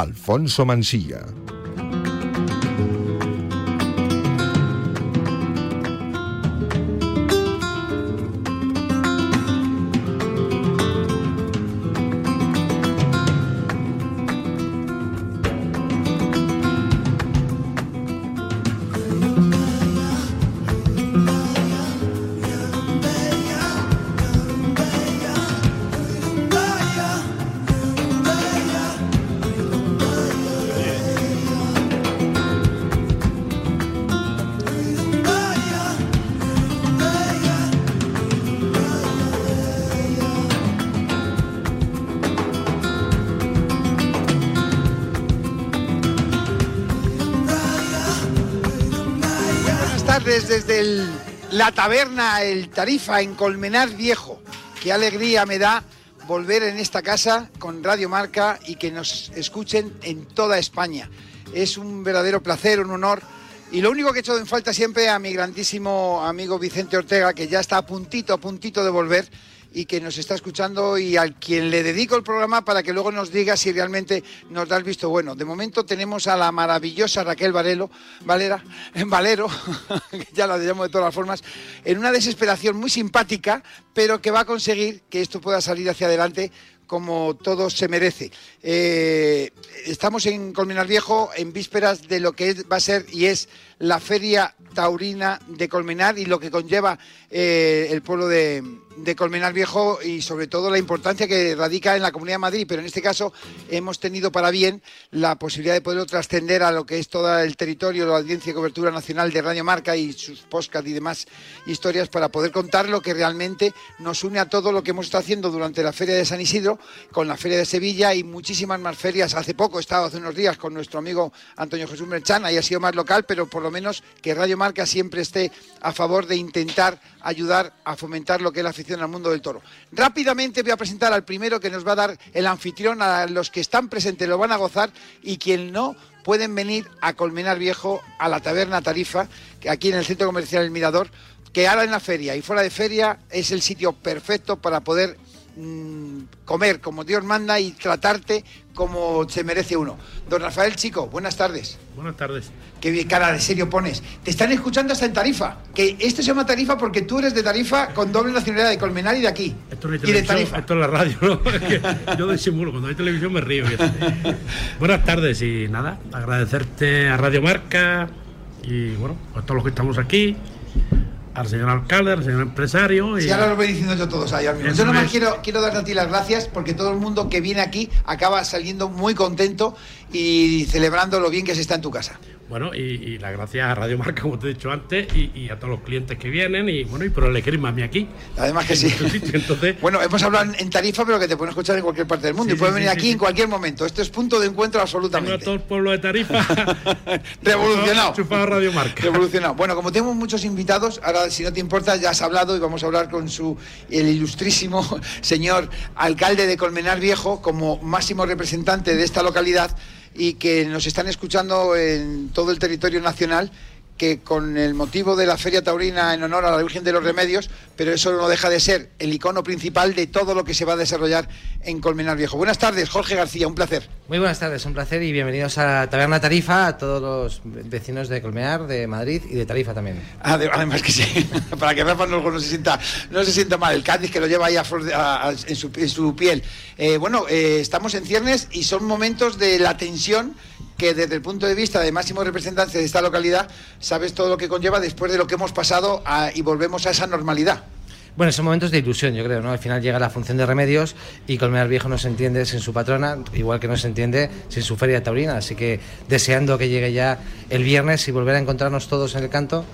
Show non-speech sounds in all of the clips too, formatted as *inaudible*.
Alfonso Mansilla. Desde la taberna El Tarifa en Colmenar Viejo. Qué alegría me da volver en esta casa con Radio Marca y que nos escuchen en toda España. Es un verdadero placer, un honor. Y lo único que he hecho en falta siempre a mi grandísimo amigo Vicente Ortega, que ya está a puntito, a puntito de volver y que nos está escuchando y al quien le dedico el programa para que luego nos diga si realmente nos da el visto bueno. De momento tenemos a la maravillosa Raquel Varelo, Valera, *laughs* Valero, *laughs* ya la llamo de todas las formas, en una desesperación muy simpática, pero que va a conseguir que esto pueda salir hacia adelante como todo se merece. Eh, estamos en Colmenar Viejo en vísperas de lo que va a ser y es la Feria Taurina de Colmenar y lo que conlleva eh, el pueblo de, de Colmenar Viejo y sobre todo la importancia que radica en la Comunidad de Madrid, pero en este caso hemos tenido para bien la posibilidad de poderlo trascender a lo que es todo el territorio, la audiencia y cobertura nacional de Radio Marca y sus podcasts y demás historias para poder contar lo que realmente nos une a todo lo que hemos estado haciendo durante la Feria de San Isidro, con la Feria de Sevilla y muchísimas más ferias. Hace poco he estado hace unos días con nuestro amigo Antonio Jesús Merchan, ahí ha sido más local, pero por lo menos que Radio Marca siempre esté a favor de intentar ayudar a fomentar lo que es la al mundo del toro. Rápidamente voy a presentar al primero que nos va a dar el anfitrión, a los que están presentes lo van a gozar y quien no pueden venir a Colmenar Viejo, a la taberna Tarifa, que aquí en el Centro Comercial El Mirador, que ahora en la feria y fuera de feria es el sitio perfecto para poder mm, comer como Dios manda y tratarte como se merece uno. Don Rafael Chico, buenas tardes. Buenas tardes. Qué cara de serio pones. Te están escuchando hasta en Tarifa. Que esto se llama Tarifa porque tú eres de Tarifa con doble nacionalidad de Colmenar y de aquí. Esto no es Tarifa. Esto es la radio, ¿no? *laughs* yo disimulo, cuando hay televisión me río. Buenas tardes y nada, agradecerte a Radio Marca y bueno, a todos los que estamos aquí al señor alcalde, al señor empresario. Y... Sí, ahora lo voy diciendo yo todos ahí Yo nomás quiero, quiero darte a ti las gracias porque todo el mundo que viene aquí acaba saliendo muy contento y celebrando lo bien que se está en tu casa. Bueno, y, las gracias a Radio Marca, como te he dicho antes, y, a todos los clientes que vienen, y bueno, y por el a mí aquí. Además que sí. Entonces... *laughs* bueno, hemos hablado en tarifa, pero que te pueden escuchar en cualquier parte del mundo y pueden venir aquí en cualquier momento. Esto es punto de encuentro absolutamente. todo el pueblo de Tarifa. *laughs* Revolucionado. *laughs* Chupado Radio Marca. Revolucionado. Bueno, como tenemos muchos invitados, ahora si no te importa, ya has hablado y vamos a hablar con su el ilustrísimo señor alcalde de Colmenar Viejo como máximo representante de esta localidad y que nos están escuchando en todo el territorio nacional que con el motivo de la Feria Taurina en honor a la Virgen de los Remedios, pero eso no deja de ser el icono principal de todo lo que se va a desarrollar en Colmenar Viejo. Buenas tardes, Jorge García, un placer. Muy buenas tardes, un placer y bienvenidos a Taberna Tarifa, a todos los vecinos de Colmenar, de Madrid y de Tarifa también. Además que sí, *laughs* para que Rafa no, se sienta, no se sienta mal, el Cádiz que lo lleva ahí en, su, piel. Eh, bueno, eh, estamos en ciernes y son momentos de la tensión que desde el punto de vista de máximo representante de esta localidad, sabes todo lo que conlleva después de lo que hemos pasado y volvemos a esa normalidad. Bueno, son momentos de ilusión, yo creo, ¿no? Al final llega la función de remedios y Colmenar Viejo no se entiende sin su patrona, igual que no se entiende sin su feria taurina. Así que deseando que llegue ya el viernes y volver a encontrarnos todos en el canto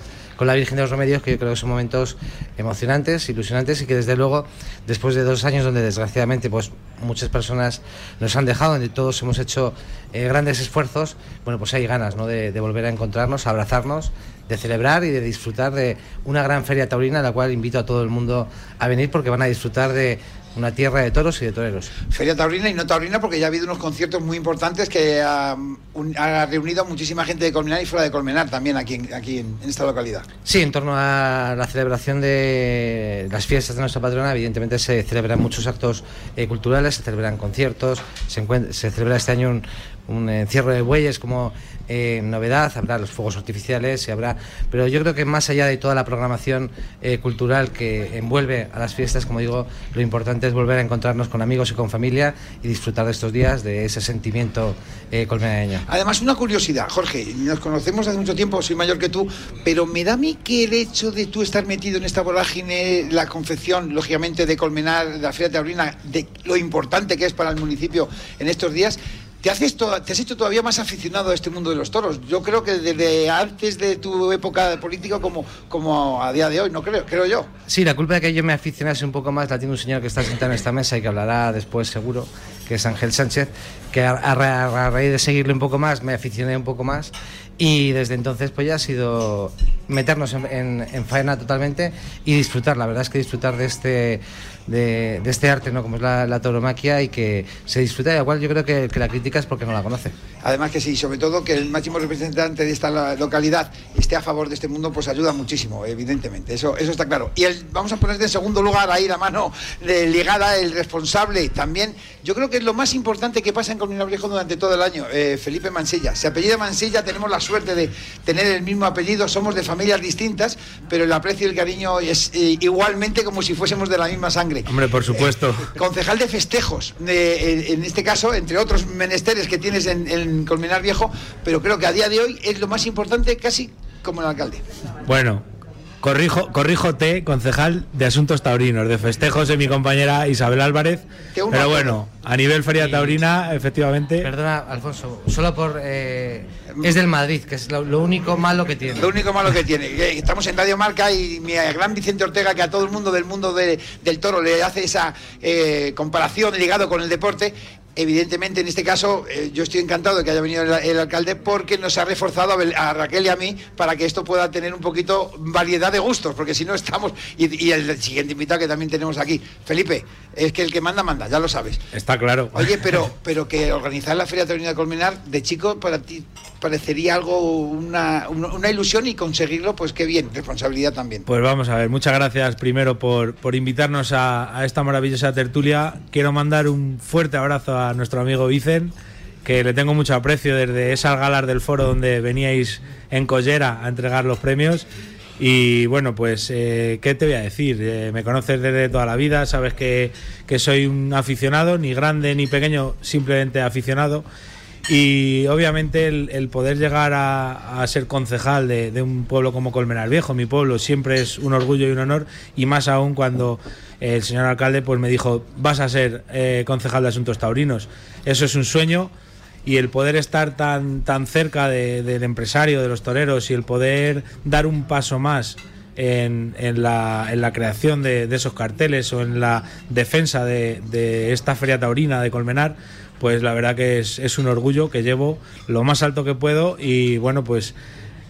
con la Virgen de los Remedios, que yo creo que son momentos emocionantes, ilusionantes y que desde luego, después de dos años donde desgraciadamente pues muchas personas nos han dejado, donde todos hemos hecho eh, grandes esfuerzos, bueno, pues hay ganas ¿no? de, de volver a encontrarnos, a abrazarnos, de celebrar y de disfrutar de una gran feria taurina, a la cual invito a todo el mundo a venir porque van a disfrutar de una tierra de toros y de toreros. Feria taurina y no taurina porque ya ha habido unos conciertos muy importantes que ha, reunido a muchísima gente de Colmenar y fuera de Colmenar también aquí, en, aquí en, esta localidad. Sí, en torno a la celebración de las fiestas de nuestra patrona, evidentemente se celebran muchos actos eh, culturales se celebran conciertos, se, se celebra este año un, un encierro de bueyes como eh, novedad, habrá los fuegos artificiales y habrá, pero yo creo que más allá de toda la programación eh, cultural que envuelve a las fiestas, como digo, lo importante es volver a encontrarnos con amigos y con familia y disfrutar de estos días, de ese sentimiento eh, colmenareño. Además, una curiosidad, Jorge, nos conocemos hace mucho tiempo, soy mayor que tú, pero me da a mí que el hecho de tú estar metido en esta vorágine, la confección, lógicamente, de Colmenar, de la Feria Taurina, de lo importante que es para el municipio en estos días, te, haces te has hecho todavía más aficionado a este mundo de los toros. Yo creo que desde antes de tu época de político como, como a día de hoy, no creo, creo yo. Sí, la culpa de que yo me aficionase un poco más la tiene un señor que está sentado en esta mesa y que hablará después seguro, que es Ángel Sánchez, que a, a raíz de seguirle un poco más me aficioné un poco más y desde entonces pues ya ha sido meternos en, en, faena totalmente y disfrutar, la verdad es que disfrutar de este, de, este arte, ¿no? como es la, la, tauromaquia y que se disfruta, igual yo creo que, que, la crítica es porque no la conoce. Además que sí, sobre todo que el máximo representante de esta localidad esté a favor de este mundo, pues ayuda muchísimo, evidentemente, eso, eso está claro. Y el, vamos a poner en segundo lugar ahí la mano de, ligada, el responsable también, yo creo que es lo más importante que pasa en Colina Viejo durante todo el año, eh, Felipe Mansilla. Se apellida Mansilla, tenemos la suerte de tener el mismo apellido, somos de familias distintas, pero el aprecio y el cariño es eh, igualmente como si fuésemos de la misma sangre. Hombre, por supuesto. Eh, concejal de festejos, de, en este caso, entre otros menesteres que tienes en, en Colmenar Viejo, pero creo que a día de hoy es lo más importante casi como el alcalde. Bueno, Corrijo, corríjote, concejal de Asuntos Taurinos, de festejos de mi compañera Isabel Álvarez. Pero bueno, a nivel Feria Taurina, efectivamente. Perdona, Alfonso, solo por. Eh, es del Madrid, que es lo, lo, único malo que tiene. Lo único malo que tiene. Estamos en Radio Marca y mi gran Vicente Ortega, que a todo el mundo del mundo de, del toro le hace esa eh, comparación ligado con el deporte, evidentemente en este caso eh, yo estoy encantado de que haya venido el, el, alcalde porque nos ha reforzado a, a, Raquel y a mí para que esto pueda tener un poquito variedad de gustos, porque si no estamos... Y, y, el siguiente invitado que también tenemos aquí, Felipe, es que el que manda, manda, ya lo sabes. Está claro. Oye, pero, pero que organizar la Feria Taurina de Colmenar de chico para ti parecería algo, una, una, ilusión y conseguirlo, pues qué bien, responsabilidad también. Pues vamos a ver, muchas gracias primero por, por invitarnos a, a esta maravillosa tertulia. Quiero mandar un fuerte abrazo a nuestro amigo Vicen, que le tengo mucho aprecio desde esas galas del foro donde veníais en Collera a entregar los premios. Y bueno, pues, eh, ¿qué te voy a decir? Eh, me conoces desde toda la vida, sabes que, que, soy un aficionado, ni grande ni pequeño, simplemente aficionado. Y obviamente el, poder llegar a, ser concejal de, un pueblo como Colmenar Viejo, mi pueblo, siempre es un orgullo y un honor, y más aún cuando el señor alcalde pues me dijo, vas a ser eh, concejal de Asuntos Taurinos. Eso es un sueño y el poder estar tan, tan cerca de, del empresario, de los toreros y el poder dar un paso más en, la, creación de, de, esos carteles o en la defensa de, de, esta feria taurina de Colmenar, pues la verdad que es, un orgullo que llevo lo más alto que puedo y bueno, pues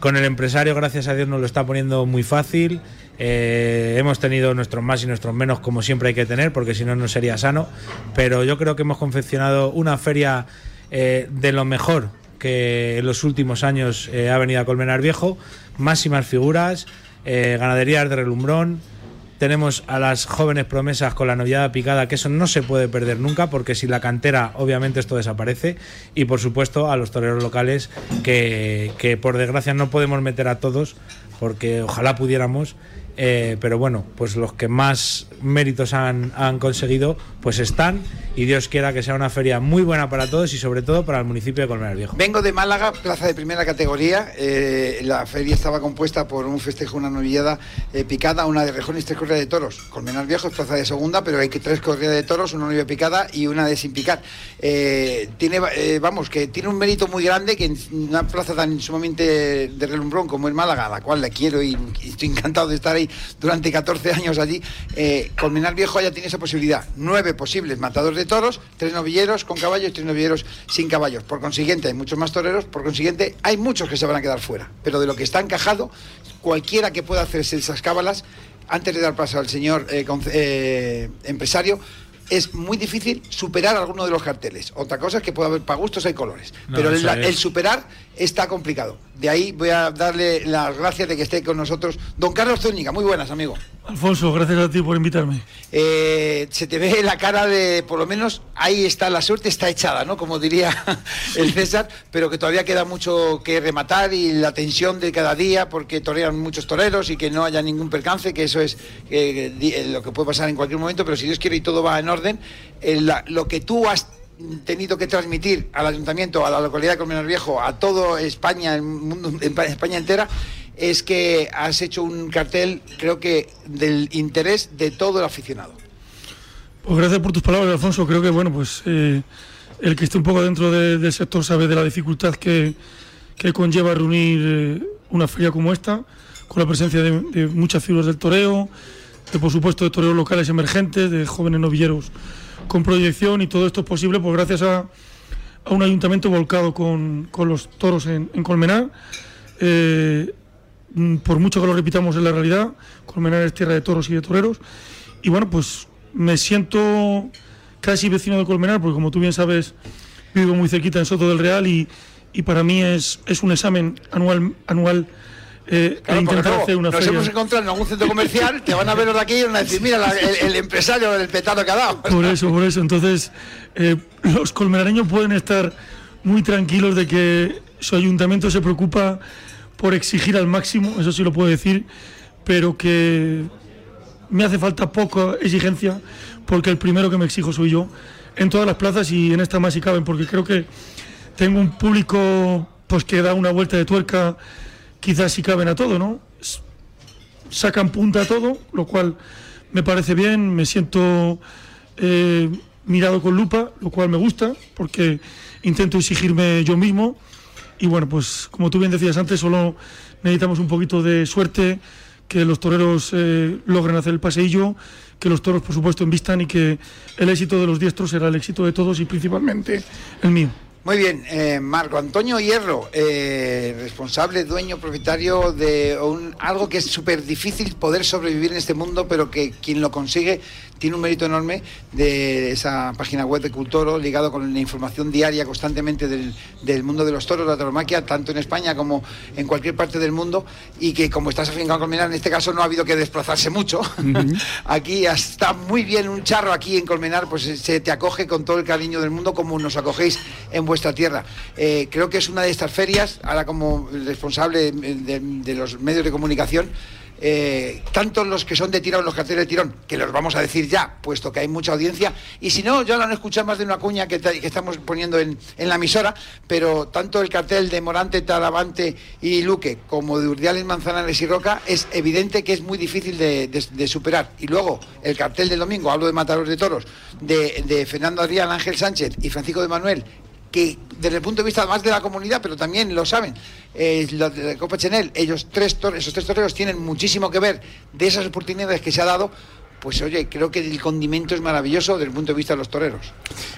con el empresario, gracias a Dios, nos lo está poniendo muy fácil. Eh, hemos tenido nuestros más y nuestros menos, como siempre hay que tener, porque si no, no sería sano. Pero yo creo que hemos confeccionado una feria eh, de lo mejor que en los últimos años eh, ha venido a Colmenar Viejo. Máximas figuras, ganaderías de relumbrón. Tenemos a las jóvenes promesas con la novillada picada, que eso no se puede perder nunca, porque si la cantera, obviamente esto desaparece. Y por supuesto a los toreros locales, que, que por desgracia no podemos meter a todos, porque ojalá pudiéramos, eh, pero bueno, pues los que más méritos han, han, conseguido, pues están y Dios quiera que sea una feria muy buena para todos y sobre todo para el municipio de Colmenar Viejo. Vengo de Málaga, plaza de primera categoría. Eh, la feria estaba compuesta por un festejo, una novillada eh, picada, una de rejones tres corridas de toros. Colmenar Viejo es plaza de segunda, pero hay que tres corridas de toros, una novilla picada y una de sin picar. Eh, tiene, vamos, que tiene un mérito muy grande que en una plaza tan sumamente de relumbrón como es Málaga, a la cual la quiero y, y estoy encantado de estar ahí durante 14 años allí, eh, Colmenar Viejo ya tiene esa posibilidad. Nueve posibles matadores de toros, tres novilleros con caballos y tres novilleros sin caballos. Por consiguiente, hay muchos más toreros, por consiguiente, hay muchos que se van a quedar fuera. Pero de lo que está encajado, cualquiera que pueda hacerse esas cábalas, antes de dar paso al señor eh, eh, empresario, es muy difícil superar alguno de los carteles. Otra cosa es que puede haber para gustos hay colores. No, pero el, el, superar está complicado. De ahí voy a darle las gracias de que esté con nosotros don Carlos Zúñiga. Muy buenas, amigo. Alfonso, gracias a ti por invitarme. Eh, se te ve la cara de, por lo menos, ahí está, la suerte está echada, ¿no? Como diría *laughs* el César, pero que todavía queda mucho que rematar y la tensión de cada día, porque torean muchos toreros y que no haya ningún percance, que eso es eh, lo que puede pasar en cualquier momento, pero si Dios quiere y todo va en orden, eh, lo que tú has tenido que transmitir al ayuntamiento, a la localidad de Colmenar Viejo, a todo España, el mundo, España entera, es que has hecho un cartel, creo que del interés de todo el aficionado. Pues gracias por tus palabras, Alfonso. Creo que, bueno, pues eh, el que esté un poco dentro del sector sabe de la dificultad que, conlleva reunir eh, una feria como esta, con la presencia de, muchas figuras del toreo, de por supuesto de toreros locales emergentes, de jóvenes novilleros con proyección y todo esto es posible pues gracias a, un ayuntamiento volcado con, los toros en, Colmenar. Eh, mm, por mucho que lo repitamos en la realidad, Colmenar es tierra de toros y de toreros. Y bueno, pues me siento casi vecino de Colmenar, porque como tú bien sabes, vivo muy cerquita en Soto del Real y, para mí es, es un examen anual, anual eh, hacer una nos hemos encontrado en algún centro comercial, te van a ver los de aquí y van a decir, mira el, empresario del petado que ha dado. Por eso, por eso. Entonces, eh, los colmenareños pueden estar muy tranquilos de que su ayuntamiento se preocupa por exigir al máximo, eso sí lo puedo decir, pero que me hace falta poca exigencia, porque el primero que me exijo soy yo, en todas las plazas y en esta más si caben, porque creo que tengo un público pues que da una vuelta de tuerca quizás si caben a todo, ¿no? Sacan punta a todo, lo cual me parece bien, me siento eh, mirado con lupa, lo cual me gusta, porque intento exigirme yo mismo. Y bueno, pues como tú bien decías antes, solo necesitamos un poquito de suerte, que los toreros eh, logren hacer el paseillo, que los toros, por supuesto, envistan y que el éxito de los diestros será el éxito de todos y principalmente el mío. Muy bien, eh, Marco Antonio Hierro, eh, responsable, dueño, propietario de un, algo que es súper difícil poder sobrevivir en este mundo, pero que quien lo consigue tiene un mérito enorme de esa página web de Cultoro, ligado con la información diaria constantemente del, mundo de los toros, la tauromaquia, tanto en España como en cualquier parte del mundo, y que como estás afincado en Colmenar, en este caso no ha habido que desplazarse mucho. *laughs* aquí está muy bien un charro aquí en Colmenar, pues se te acoge con todo el cariño del mundo como nos acogéis en vuestra tierra. Eh, creo que es una de estas ferias, ahora como responsable de los medios de comunicación, eh, tanto los que son de tirón, los carteles de tirón, que los vamos a decir ya, puesto que hay mucha audiencia, y si no, yo no han escuchado más de una cuña que, estamos poniendo en, la emisora, pero tanto el cartel de Morante, Talavante y Luque, como de Urdiales, Manzanares y Roca, es evidente que es muy difícil de, superar. Y luego, el cartel del domingo, hablo de Matadores de Toros, de, de Fernando Adrián, Ángel Sánchez y Francisco de Manuel, que desde el punto de vista más de la comunidad, pero también lo saben, eh, de Copa Chenel, ellos tres, esos tres toreros tienen muchísimo que ver de esas oportunidades que se ha dado pues oye, creo que el condimento es maravilloso desde el punto de vista de los toreros.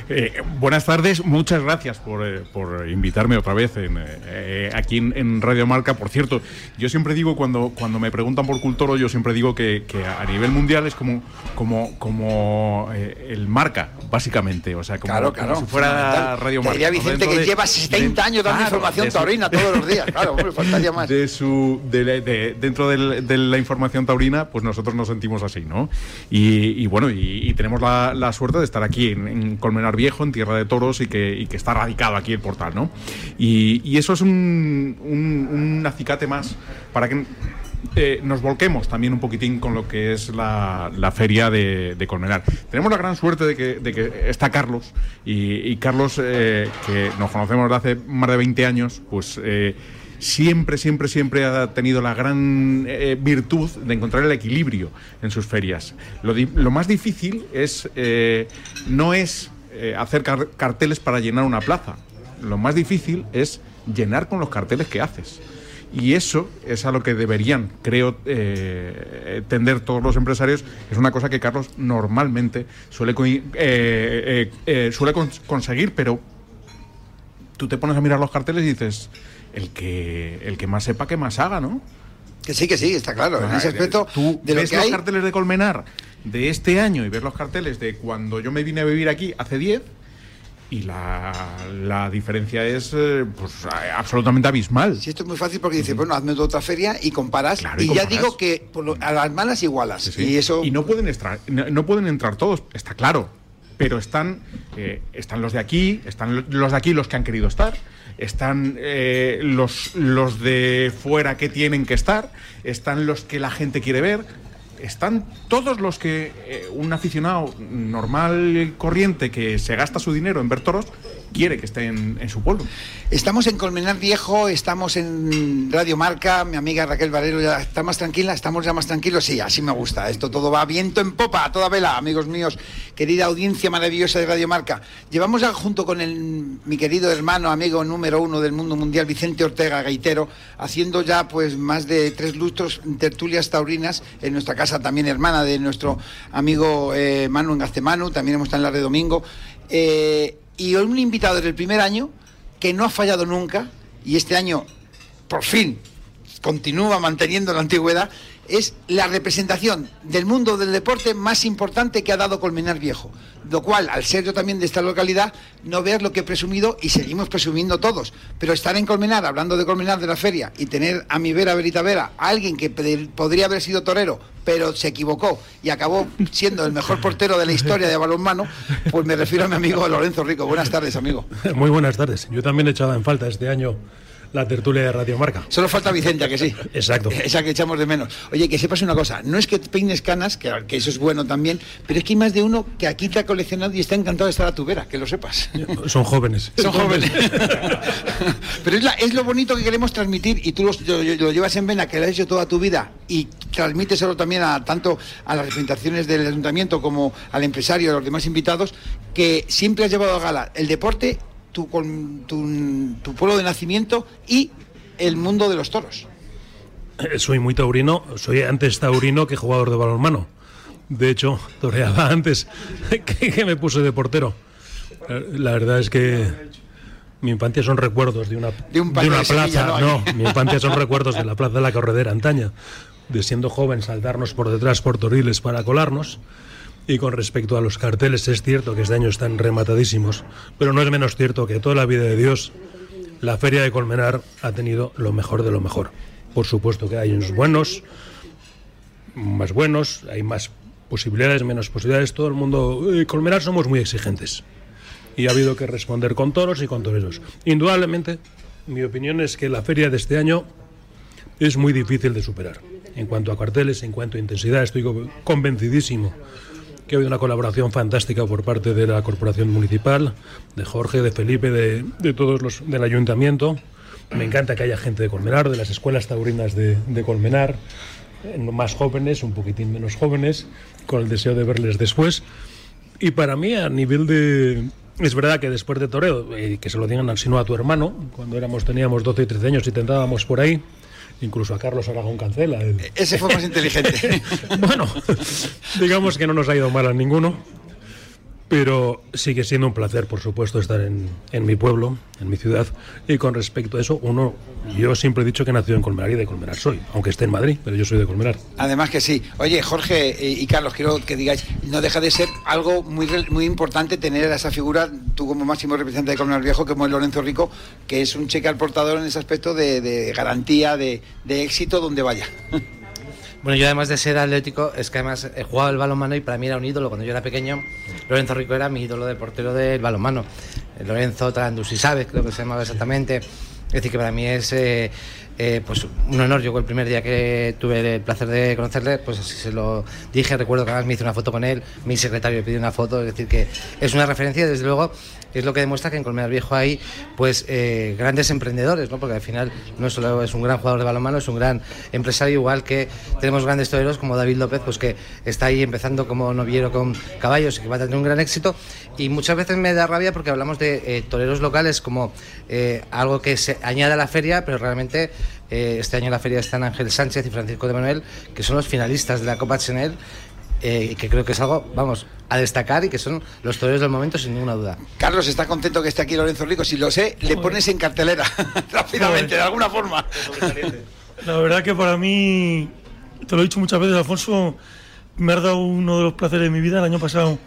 Eh, buenas tardes, muchas gracias por, eh, invitarme otra vez eh, aquí en, Radio Marca. Por cierto, yo siempre digo, cuando, cuando me preguntan por Cultoro, yo siempre digo que, a nivel mundial es como, como, como el marca, básicamente. O sea, como, si fuera Radio Marca. Diría Vicente que lleva 70 años dando información taurina todos los días. Claro, me *laughs* faltaría más. De su, dentro de la información taurina, pues nosotros nos sentimos así, ¿no? Y, bueno, y, tenemos la, suerte de estar aquí en, Colmenar Viejo, en Tierra de Toros, y que, está radicado aquí el portal, ¿no? Y, eso es un, acicate más para que eh, nos volquemos también un poquitín con lo que es la, feria de, Colmenar. Tenemos la gran suerte de que, está Carlos, y, Carlos, eh, que nos conocemos desde hace más de 20 años, pues... Eh, siempre, siempre, siempre ha tenido la gran eh, virtud de encontrar el equilibrio en sus ferias. Lo, más difícil es, eh, no es eh, hacer carteles para llenar una plaza. Lo más difícil es llenar con los carteles que haces. Y eso es a lo que deberían, creo, tender todos los empresarios. Es una cosa que Carlos normalmente suele, suele conseguir, pero tú te pones a mirar los carteles y dices, el que, el que más sepa que más haga, ¿no? Que sí, que sí, está claro. en ese aspecto, tú de ves los carteles de Colmenar de este año y ves los carteles de cuando yo me vine a vivir aquí hace 10 y la, la diferencia es eh, pues, absolutamente abismal. Sí, esto es muy fácil porque dices, bueno, hazme otra feria y comparas. Claro, y, y ya comparas. digo que por lo- a las malas igualas. Sí, sí. Y eso. Y no pueden entrar, no, no pueden entrar todos, está claro. Pero están, eh, están los de aquí, están lo- los de aquí los que han querido estar, están eh, los, los de fuera que tienen que estar, están los que la gente quiere ver, están todos los que eh, un aficionado normal corriente que se gasta su dinero en ver toros quiere que estén en su pueblo. Estamos en Colmenar Viejo, estamos en Radio Marca, mi amiga Raquel Valero ya está más tranquila, estamos ya más tranquilos, sí, así me gusta, esto todo va viento en popa, a toda vela, amigos míos, querida audiencia maravillosa de Radio Marca. Llevamos ya junto con el, mi querido hermano, amigo número uno del mundo mundial, Vicente Ortega Gaitero, haciendo ya pues más de tres lustros tertulias taurinas en nuestra casa también hermana de nuestro amigo eh, Manu también hemos estado en la de Domingo. Eh, y un invitado del primer año que no ha fallado nunca y este año por fin continúa manteniendo la antigüedad, es la representación del mundo del deporte más importante que ha dado Colmenar Viejo. Lo cual, al ser yo también de esta localidad, no veas lo que he presumido y seguimos presumiendo todos. Pero estar en Colmenar, hablando de Colmenar de la feria, y tener a mi vera, Verita Vera, a alguien que podría haber sido torero, pero se equivocó y acabó siendo el mejor portero de la historia de balonmano, pues me refiero a mi amigo Lorenzo Rico. Buenas tardes, amigo. Muy buenas tardes. Yo también he echado en falta este año la tertulia de Radio Marca. Solo falta Vicente, ¿a que sí. *laughs* Exacto. Esa que echamos de menos. Oye, que sepas una cosa, no es que peines canas, que, que eso es bueno también, pero es que hay más de uno que aquí te ha coleccionado y está encantado de estar a tu vera, que lo sepas. *laughs* Son jóvenes. Son jóvenes. *laughs* Pero es, la- es lo bonito que queremos transmitir y tú lo, lo llevas en vena, que lo has hecho toda tu vida y transmíteselo también a tanto a las representaciones del ayuntamiento como al empresario a los demás invitados, que siempre has llevado a gala el deporte, tu, con, tu, tu pueblo de nacimiento y el mundo de los toros. Eh, Soy muy taurino. Soy antes taurino que jugador de balonmano. De hecho, toreaba antes *laughs* que, que me puse de portero. Eh, La verdad es que mi infancia son recuerdos de una, De un una de Sevilla, plaza. ¿no? No, mi infancia son recuerdos de la plaza de la Corredera antaña. De siendo joven saltarnos por detrás por toriles para colarnos. Y con respecto a los carteles, es cierto que este año están rematadísimos, pero no es menos cierto que toda la vida de Dios, la Feria de Colmenar ha tenido lo mejor de lo mejor. Por supuesto que hay unos buenos, más buenos, hay más posibilidades, menos posibilidades. Todo el mundo, Colmenar somos muy exigentes y ha habido que responder con toros y con toreros. Indudablemente, mi opinión es que la feria de este año es muy difícil de superar. En cuanto a carteles, en cuanto a intensidad, estoy co- convencidísimo que ha habido una colaboración fantástica por parte de la corporación municipal, de Jorge, de Felipe, de, de todos los del ayuntamiento. Me encanta que haya gente de Colmenar, de las escuelas taurinas de, de Colmenar, eh, más jóvenes, un poquitín menos jóvenes, con el deseo de verles después. Y para mí, a nivel de. Es verdad que después de Toreo, eh, que se lo digan sino a tu hermano, cuando éramos teníamos 12 y 13 años y tentábamos por ahí, incluso a Carlos Aragón Cancela. el- Ese fue más inteligente. *laughs* bueno, digamos que no nos ha ido mal a ninguno, pero sigue siendo un placer, por supuesto, estar en, en mi pueblo, en mi ciudad. Y con respecto a eso, uno, yo siempre he dicho que he nacido en Colmenar y de Colmenar soy, aunque esté en Madrid, pero yo soy de Colmenar. Además que sí. Oye, Jorge eh, y Carlos, quiero que digáis, no deja de ser algo muy re- muy importante tener a esa figura, tú como máximo representante de Colmenar Viejo, como es Lorenzo Rico, que es un cheque al portador en ese aspecto de, de garantía, de, de éxito donde vaya. Bueno, yo además de ser atlético, es que además he jugado el balonmano y para mí era un ídolo. Cuando yo era pequeño, Lorenzo Rico era mi ídolo de portero del balonmano. Eh, Lorenzo Trandus y sabes, creo que se llamaba exactamente. Es decir, que para mí es eh, eh, pues un honor. Yo el primer día que tuve el placer de conocerle, pues así se lo dije. Recuerdo que además me hice una foto con él, mi secretario me pidió una foto. Es decir, que es una referencia, desde luego, es lo que demuestra que en Colmenar Viejo hay pues eh, grandes emprendedores, ¿no? porque al final no solo es un gran jugador de balonmano, es un gran empresario, igual que tenemos grandes toreros como David López, pues que está ahí empezando como noviero con caballos y que va a tener un gran éxito. Y muchas veces me da rabia porque hablamos de eh, toreros locales como eh, algo que se añade a la feria, pero realmente este año la feria están Ángel Sánchez y Francisco de Manuel, que son los finalistas de la Copa Chanel. Eh, que creo que es algo, vamos, a destacar y que son los toreros del momento sin ninguna duda. Carlos está contento que esté aquí Lorenzo Rico. Si lo sé, le pones en cartelera *laughs* rápidamente, de alguna forma. La verdad que para mí, te lo he dicho muchas veces, Alfonso, me ha dado uno de los placeres de mi vida. El año pasado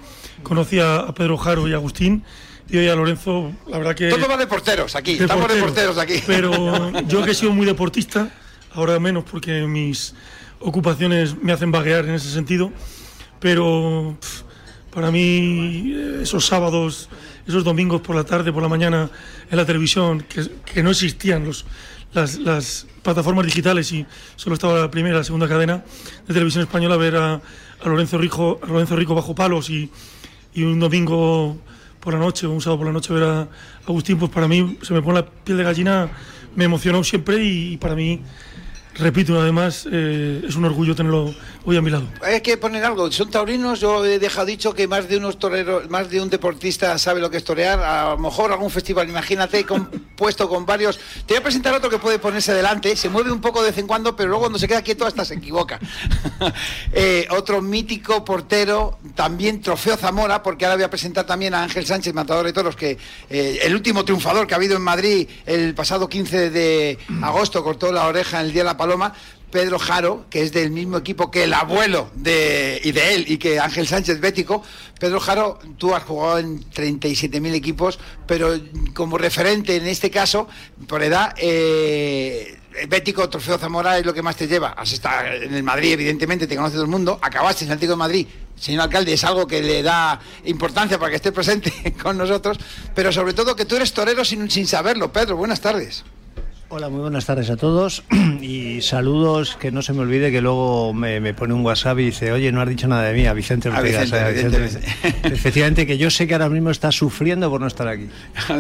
conocí a a Pedro Jaro y a Agustín y hoy a Lorenzo, la verdad que... Todo va de porteros aquí, estamos de porteros aquí. Pero *laughs* yo que he sido muy deportista, ahora menos porque mis ocupaciones me hacen vaguear en ese sentido, pero para mí esos sábados, esos domingos por la tarde, por la mañana en la televisión, que, no existían los, las, plataformas digitales y solo estaba la primera, la segunda cadena de televisión española, ver a, Lorenzo, Rico, a Lorenzo Rico bajo palos y, un domingo por la noche un sábado por la noche ver a Agustín, pues para mí se me pone la piel de gallina, me emocionó siempre y para mí repito, además, eh, es un orgullo tenerlo hoy a mi lado. Hay que poner algo, son taurinos, yo he dejado dicho que más de unos toreros, más de un deportista sabe lo que es torear, a lo mejor algún festival, imagínate, compuesto *laughs* con varios. Te voy a presentar otro que puede ponerse delante, se mueve un poco de vez en cuando, pero luego cuando se queda quieto hasta se equivoca. *laughs* Eh, otro mítico portero, también trofeo Zamora, porque ahora voy a presentar también a Ángel Sánchez, matador de toros, que eh, el último triunfador que ha habido en Madrid el pasado 15 de agosto, cortó la oreja en el día de la Paloma, Pedro Jaro, que es del mismo equipo que el abuelo de, y de él y que Ángel Sánchez Bético. Pedro Jaro, tú has jugado en 37.000 equipos, pero como referente en este caso, por edad, eh, Bético, Trofeo Zamora es lo que más te lleva. Has estado en el Madrid, evidentemente, te conoce todo el mundo. Acabaste en el Atlético de Madrid. Señor alcalde, es algo que le da importancia para que esté presente *laughs* con nosotros, pero sobre todo que tú eres torero sin, sin saberlo. Pedro, buenas tardes. Hola, muy buenas tardes a todos *clears throat* y saludos, que no se me olvide que luego me, pone un WhatsApp y dice, oye, no has dicho nada de mí, a Vicente Ortega. *laughs* Efectivamente, que yo sé que ahora mismo está sufriendo por no estar aquí.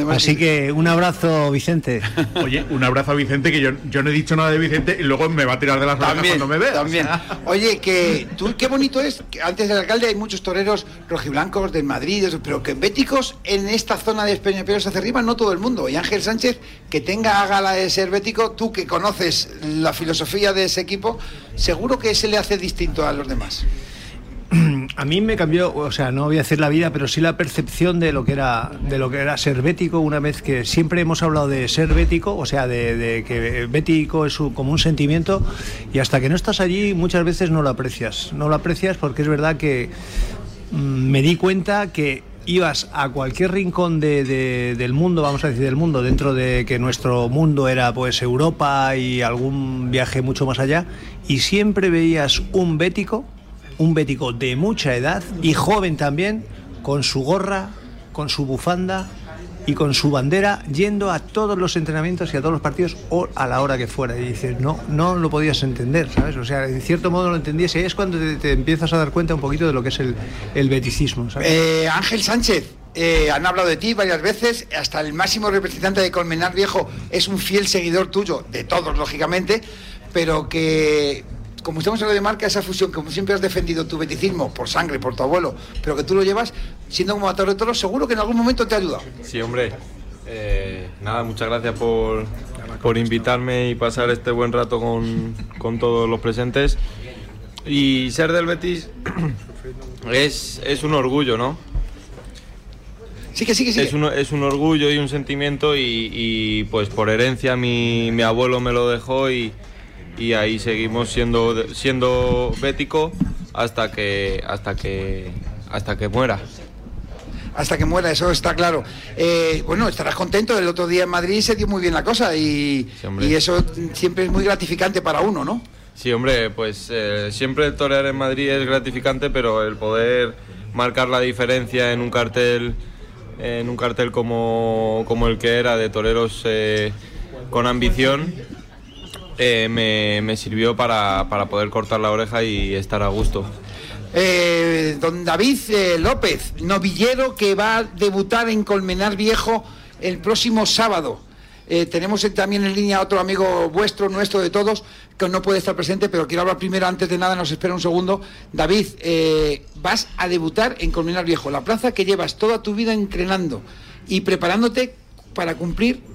Así que un abrazo, Vicente. *laughs* Oye, un abrazo a Vicente, que yo, yo no he dicho nada de Vicente y luego me va a tirar de las manos cuando me vea. También. Oye, que tú, qué bonito es, que antes del alcalde hay muchos toreros rojiblancos del Madrid, pero que béticos en esta zona de Espeñaperos hacia arriba, no todo el mundo. Y Ángel Sánchez, que tenga a gala ese Bético, tú que conoces la filosofía de ese equipo, seguro que se le hace distinto a los demás. *clears throat* A mí me cambió, o sea, no voy a decir la vida, pero sí la percepción de lo que era, de lo que era ser una vez que siempre hemos hablado de ser bético, o sea, de, que bético es como un sentimiento, y hasta que no estás allí muchas veces no lo aprecias. No lo aprecias porque es verdad que mm, me di cuenta que ibas a cualquier rincón del mundo, vamos a decir del mundo, dentro de que nuestro mundo era pues Europa y algún viaje mucho más allá, y siempre veías un bético, un bético de mucha edad y joven también, con su gorra, con su bufanda y con su bandera yendo a todos los entrenamientos y a todos los partidos o a la hora que fuera. Y dices, no, no lo podías entender, ¿sabes? O sea, en cierto modo lo entendías y es cuando te, empiezas a dar cuenta un poquito de lo que es el, el beticismo. Eh, Ángel Sánchez. Eh, han hablado de ti varias veces, hasta el máximo representante de Colmenar Viejo es un fiel seguidor tuyo, de todos lógicamente, pero que como estamos hablando de marca, esa fusión, como siempre has defendido tu beticismo por sangre, por tu abuelo, pero que tú lo llevas siendo como matador de toros, seguro que en algún momento te ha ayudado. Sí, hombre. Eh, nada, muchas gracias por, por, invitarme y pasar este buen rato con, con todos los presentes. Y ser del Betis *clears throat* es, es un orgullo, ¿no? Sí, que sí, que sí. Es un, es un orgullo y un sentimiento y, y, pues por herencia mi, mi abuelo me lo dejó y, y ahí seguimos siendo, siendo bético hasta que, hasta que, hasta que muera hasta que muera, eso está claro. Eh, bueno, estarás contento, el otro día en Madrid se dio muy bien la cosa y, y eso siempre es muy gratificante para uno, ¿no? Sí, hombre, pues eh, siempre torear en Madrid es gratificante, pero el poder marcar la diferencia en un cartel, en un cartel como, como el que era de toreros eh, con ambición, eh, me, sirvió para, poder cortar la oreja y estar a gusto. Eh, don David eh, López, novillero que va a debutar en Colmenar Viejo el próximo sábado. tenemos también en línea otro amigo vuestro, nuestro, de todos, que no puede estar presente, pero quiero hablar primero, antes de nada, nos espera un segundo. David, vas a debutar en Colmenar Viejo, la plaza que llevas toda tu vida entrenando y preparándote para cumplir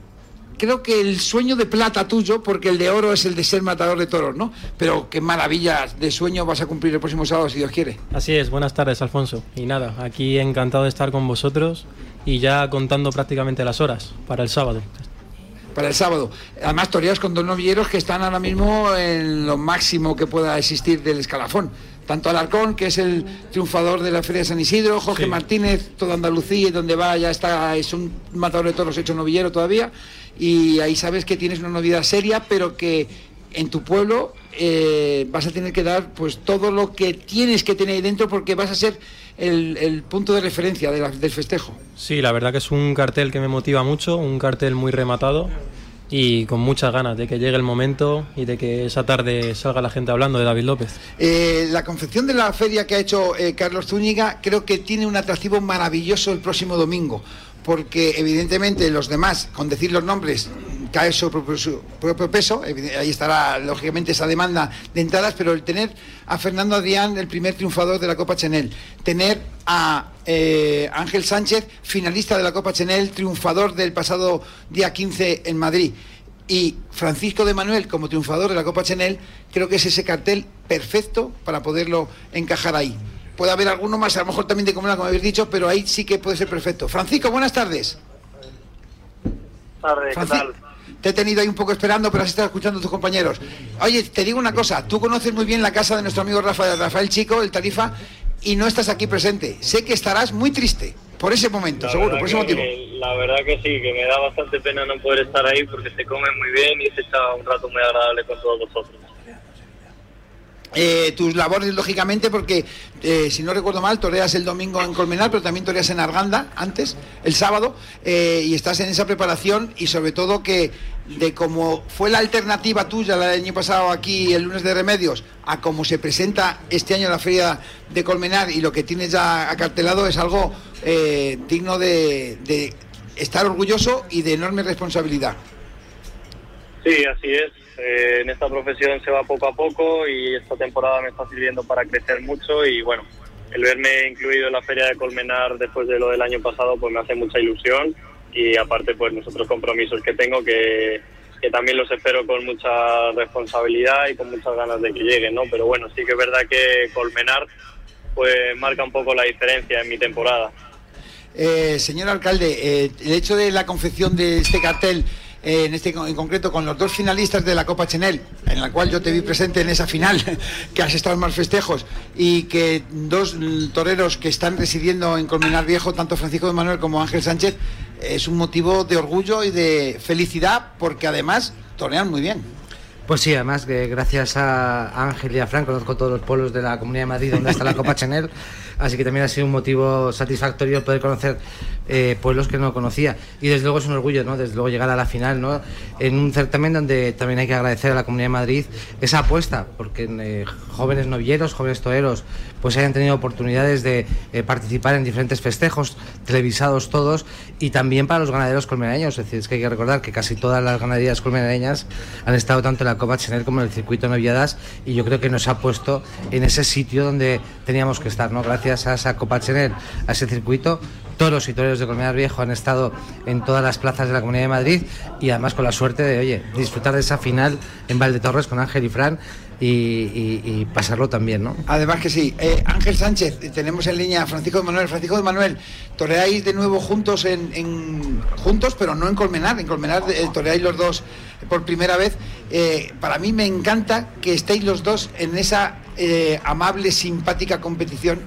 creo que el sueño de plata tuyo, porque el de oro es el de ser matador de toros, ¿no? Pero qué maravilla de sueño vas a cumplir el próximo sábado, si Dios quiere. Así es, buenas tardes, Alfonso. Y nada, aquí encantado de estar con vosotros y ya contando prácticamente las horas para el sábado. Para el sábado. Además, toreas con dos novilleros que están ahora mismo en lo máximo que pueda existir del escalafón. tanto Alarcón, que es el triunfador de la Feria de San Isidro, Jorge Martínez, toda Andalucía, y donde va ya está, es un matador de toros hecho novillero todavía, y ahí sabes que tienes una novedad seria, pero que en tu pueblo eh, vas a tener que dar pues todo lo que tienes que tener ahí dentro porque vas a ser el, el punto de referencia de la- del festejo. Sí, la verdad que es un cartel que me motiva mucho, un cartel muy rematado y con muchas ganas de que llegue el momento y de que esa tarde salga la gente hablando de David López. Eh, la confección de la feria que ha hecho eh, Carlos Zúñiga creo que tiene un atractivo maravilloso el próximo domingo, porque evidentemente los demás, con decir los nombres, cae sobre su propio peso, ahí estará lógicamente esa demanda de entradas, pero el tener a Fernando Adrián, el primer triunfador de la Copa Chanel, tener a eh, Ángel Sánchez, finalista de la Copa Chanel, triunfador del pasado día 15 en Madrid, y Francisco de Manuel como triunfador de la Copa Chanel, creo que es ese cartel perfecto para poderlo encajar ahí. Puede haber alguno más, a lo mejor también de Comuna, como habéis dicho, pero ahí sí que puede ser perfecto. Francisco, buenas tardes. tardes, ¿qué tal? Te he tenido ahí un poco esperando, pero has estado escuchando a tus compañeros. Oye, te digo una cosa, tú conoces muy bien la casa de nuestro amigo Rafael, Rafael Chico, el Tarifa, y no estás aquí presente. Sé que estarás muy triste por ese momento, La seguro, por ese que- motivo. La verdad que sí, que me da bastante pena no poder estar ahí porque se come muy bien y se echa un rato muy agradable con todos vosotros. Eh, tus labores, lógicamente, porque eh, si no recuerdo mal, toreas el domingo en Colmenar, pero también toreas en Arganda antes, el sábado, eh, y estás en esa preparación y sobre todo que de cómo fue la alternativa tuya el año pasado aquí, el lunes de Remedios, a cómo se presenta este año la feria de Colmenar y lo que tienes ya acartelado es algo eh, digno de, de estar orgulloso y de enorme responsabilidad. Sí, así es. Eh, en esta profesión se va poco a poco y esta temporada me está sirviendo para crecer mucho y bueno, el verme incluido en la feria de Colmenar después de lo del año pasado pues me hace mucha ilusión y aparte pues los otros compromisos que tengo que, que también los espero con mucha responsabilidad y con muchas ganas de que lleguen, ¿no? Pero bueno, sí que es verdad que Colmenar pues marca un poco la diferencia en mi temporada. Eh, señor alcalde, eh, el hecho de la confección de este cartel, eh, en este en concreto con los dos finalistas de la Copa Chanel, en la cual yo te vi presente en esa final, *laughs* que has estado en más festejos, y que dos toreros que están residiendo en Colmenar Viejo, tanto Francisco de Manuel como Ángel Sánchez, es un motivo de orgullo y de felicidad, porque además torean muy bien. Pues sí, además que gracias a Ángel y a Fran conozco todos los pueblos de la Comunidad de Madrid donde está la Copa *laughs* Chanel, así que también ha sido un motivo satisfactorio poder conocer eh, pueblos que no conocía. Y desde luego es un orgullo, ¿no? Desde luego llegar a la final, ¿no? En un certamen donde también hay que agradecer a la Comunidad de Madrid esa apuesta, porque eh, jóvenes novilleros, jóvenes toreros, pues hayan tenido oportunidades de eh, participar en diferentes festejos, televisados todos, y también para los ganaderos colmenareños. Es decir, es que hay que recordar que casi todas las ganaderías colmenareñas han estado tanto en la Copa Chanel como en el circuito Noviadas, y yo creo que nos ha puesto en ese sitio donde teníamos que estar, ¿no? Gracias a esa Copa Chanel, a ese circuito, toros y toreros de Colmenar Viejo han estado en todas las plazas de la Comunidad de Madrid y además con la suerte de, oye, disfrutar de esa final en Valdetorres con Ángel y Fran y, pasarlo también, ¿no? Además que sí. Eh, Ángel Sánchez, tenemos en línea a Francisco de Manuel. Francisco de Manuel, toreáis de nuevo juntos en- juntos, pero no en Colmenar. En Colmenar eh, toreáis los dos por primera vez. Eh, para mí me encanta que estéis los dos en esa eh, amable, simpática competición.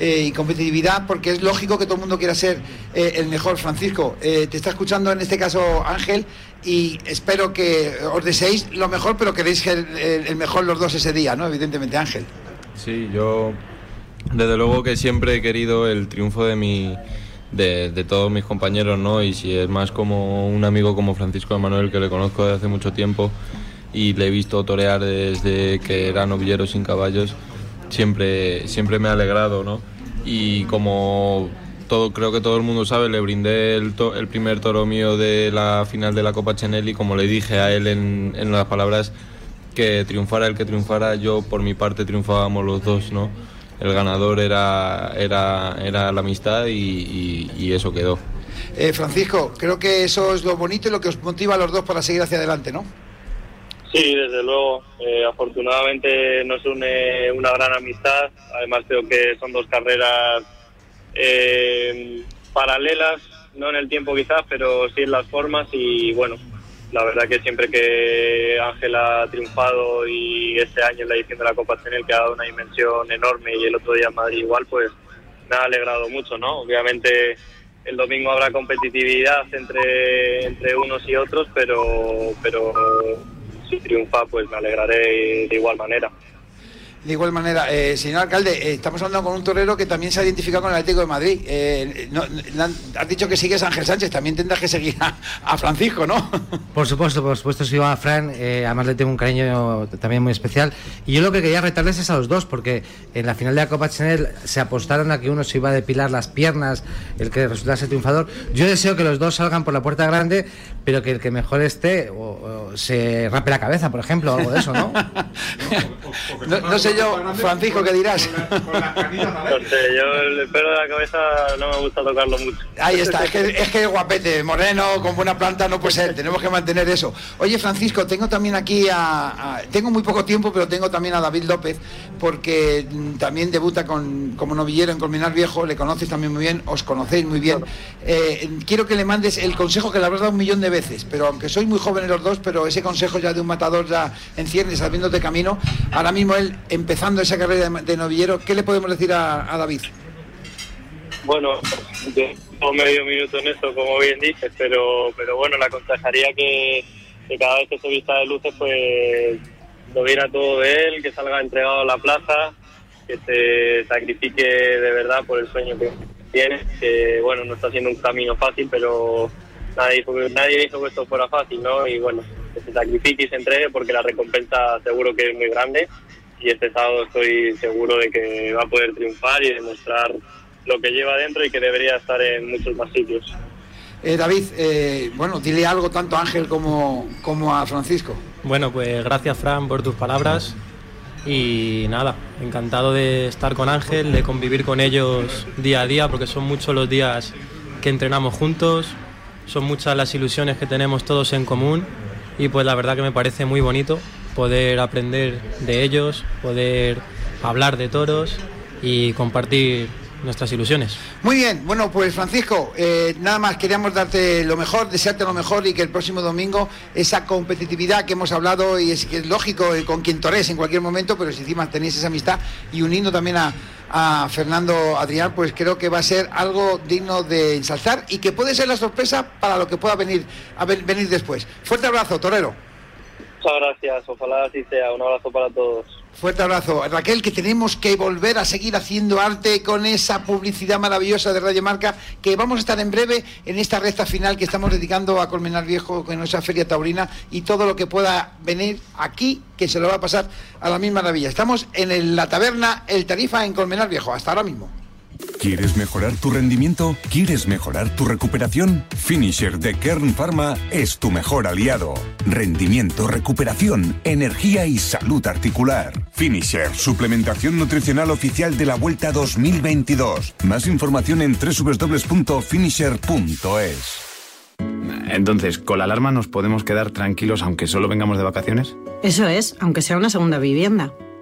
Eh, y competitividad, porque es lógico que todo el mundo quiera ser eh, el mejor. Francisco, eh, te está escuchando en este caso Ángel y espero que os deseéis lo mejor, pero queréis ser el, mejor los dos ese día, ¿no? Evidentemente, Ángel. Sí, yo desde luego que siempre he querido el triunfo de mi de, de todos mis compañeros, ¿no? Y si es más como un amigo como Francisco de Manuel que le conozco desde hace mucho tiempo y le he visto torear desde que era novillero sin caballos, siempre siempre me ha alegrado, ¿no? Y como todo creo que todo el mundo sabe, le brindé el, to- el primer toro mío de la final de la Copa Chanel y como le dije a él en, en las palabras que triunfara el que triunfara, yo por mi parte triunfábamos los dos, ¿no? El ganador era, era, era la amistad y, y- eso quedó. Eh, Francisco, creo que eso es lo bonito y lo que os motiva a los dos para seguir hacia adelante, ¿no? Sí, desde luego. Eh, afortunadamente nos une una gran amistad. Además creo que son dos carreras eh, paralelas, no en el tiempo quizás, pero sí en las formas. Y bueno, la verdad que siempre que Ángel ha triunfado y este año en la edición de la Copa Chanel que ha dado una dimensión enorme y el otro día en Madrid igual, pues me ha alegrado mucho, ¿no? Obviamente el domingo habrá competitividad entre, entre unos y otros, pero, pero si triunfa pues me alegraré de igual manera. De igual manera, eh, señor alcalde, eh, estamos hablando con un torero que también se ha identificado con el Atlético de Madrid. Eh, no- no- has dicho que sigues a Ángel Sánchez, también tendrás que seguir a, a Francisco, ¿no? *laughs* Por supuesto, por supuesto, sigo a Fran, eh, además le tengo un cariño también muy especial. Y yo lo que quería retarles es a los dos, porque en la final de la Copa Chanel se apostaron a que uno se iba a depilar las piernas, el que resultase triunfador. Yo deseo que los dos salgan por la puerta grande, pero que el que mejor esté o, o se rape la cabeza, por ejemplo, o algo de eso, ¿no? *laughs* No, no sé yo, Francisco, ¿qué dirás? No sé, yo el pelo de la cabeza no me gusta tocarlo mucho. Ahí está, es que, es que guapete, moreno, con buena planta, no puede ser, tenemos que mantener eso. Oye, Francisco, tengo también aquí a, a- Tengo muy poco tiempo, pero tengo también a David López, porque mm, también debuta con, como novillero en Colmenar Viejo, le conoces también muy bien, os conocéis muy bien. Eh, quiero que le mandes el consejo que le habrás dado un millón de veces, pero aunque sois muy jóvenes los dos, pero ese consejo ya de un matador ya en ciernes, abriéndote camino, ahora mismo él empezando esa carrera de, novillero, ¿qué le podemos decir a, David? Bueno, llevo medio minuto en esto, como bien dices, pero, pero bueno, le aconsejaría que, cada vez que se vista de luces, pues lo viera todo de él, que salga entregado a la plaza, que se sacrifique de verdad por el sueño que tiene, que bueno, no está haciendo un camino fácil, pero nadie dijo, nadie que esto fuera fácil, ¿no? Y bueno, que se sacrifique y se entregue porque la recompensa seguro que es muy grande y este sábado estoy seguro de que va a poder triunfar y demostrar lo que lleva dentro y que debería estar en muchos más sitios. Eh, David, eh, bueno, dile algo tanto a Ángel como, como a Francisco. Bueno, pues gracias Fran por tus palabras y nada, encantado de estar con Ángel, de convivir con ellos día a día, porque son muchos los días que entrenamos juntos, son muchas las ilusiones que tenemos todos en común y pues la verdad que me parece muy bonito poder aprender de ellos, poder hablar de toros y compartir nuestras ilusiones. Muy bien, bueno, pues Francisco, eh, nada más queríamos darte lo mejor, desearte lo mejor y que el próximo domingo esa competitividad que hemos hablado y es que es lógico eh, con quien torres en cualquier momento, pero si encima tenéis esa amistad y uniendo también a, Fernando Adrián, pues creo que va a ser algo digno de ensalzar y que puede ser la sorpresa para lo que pueda venir, venir después. Fuerte abrazo, Torero. Muchas gracias, ojalá así sea. Un abrazo para todos. Fuerte abrazo. Raquel, que tenemos que volver a seguir haciendo arte con esa publicidad maravillosa de Radio Marca, que vamos a estar en breve en esta recta final que estamos dedicando a Colmenar Viejo con esa feria taurina y todo lo que pueda venir aquí, que se lo va a pasar a la misma maravilla. Estamos en el- la taberna El Tarifa en Colmenar Viejo, hasta ahora mismo. ¿Quieres mejorar tu rendimiento? ¿Quieres mejorar tu recuperación? Finisher de Kern Pharma es tu mejor aliado. Rendimiento, recuperación, energía y salud articular. Finisher, suplementación nutricional oficial de la Vuelta 2022. Más información en www.finisher.es. Entonces, ¿con la alarma nos podemos quedar tranquilos aunque solo vengamos de vacaciones? Eso es, aunque sea una segunda vivienda.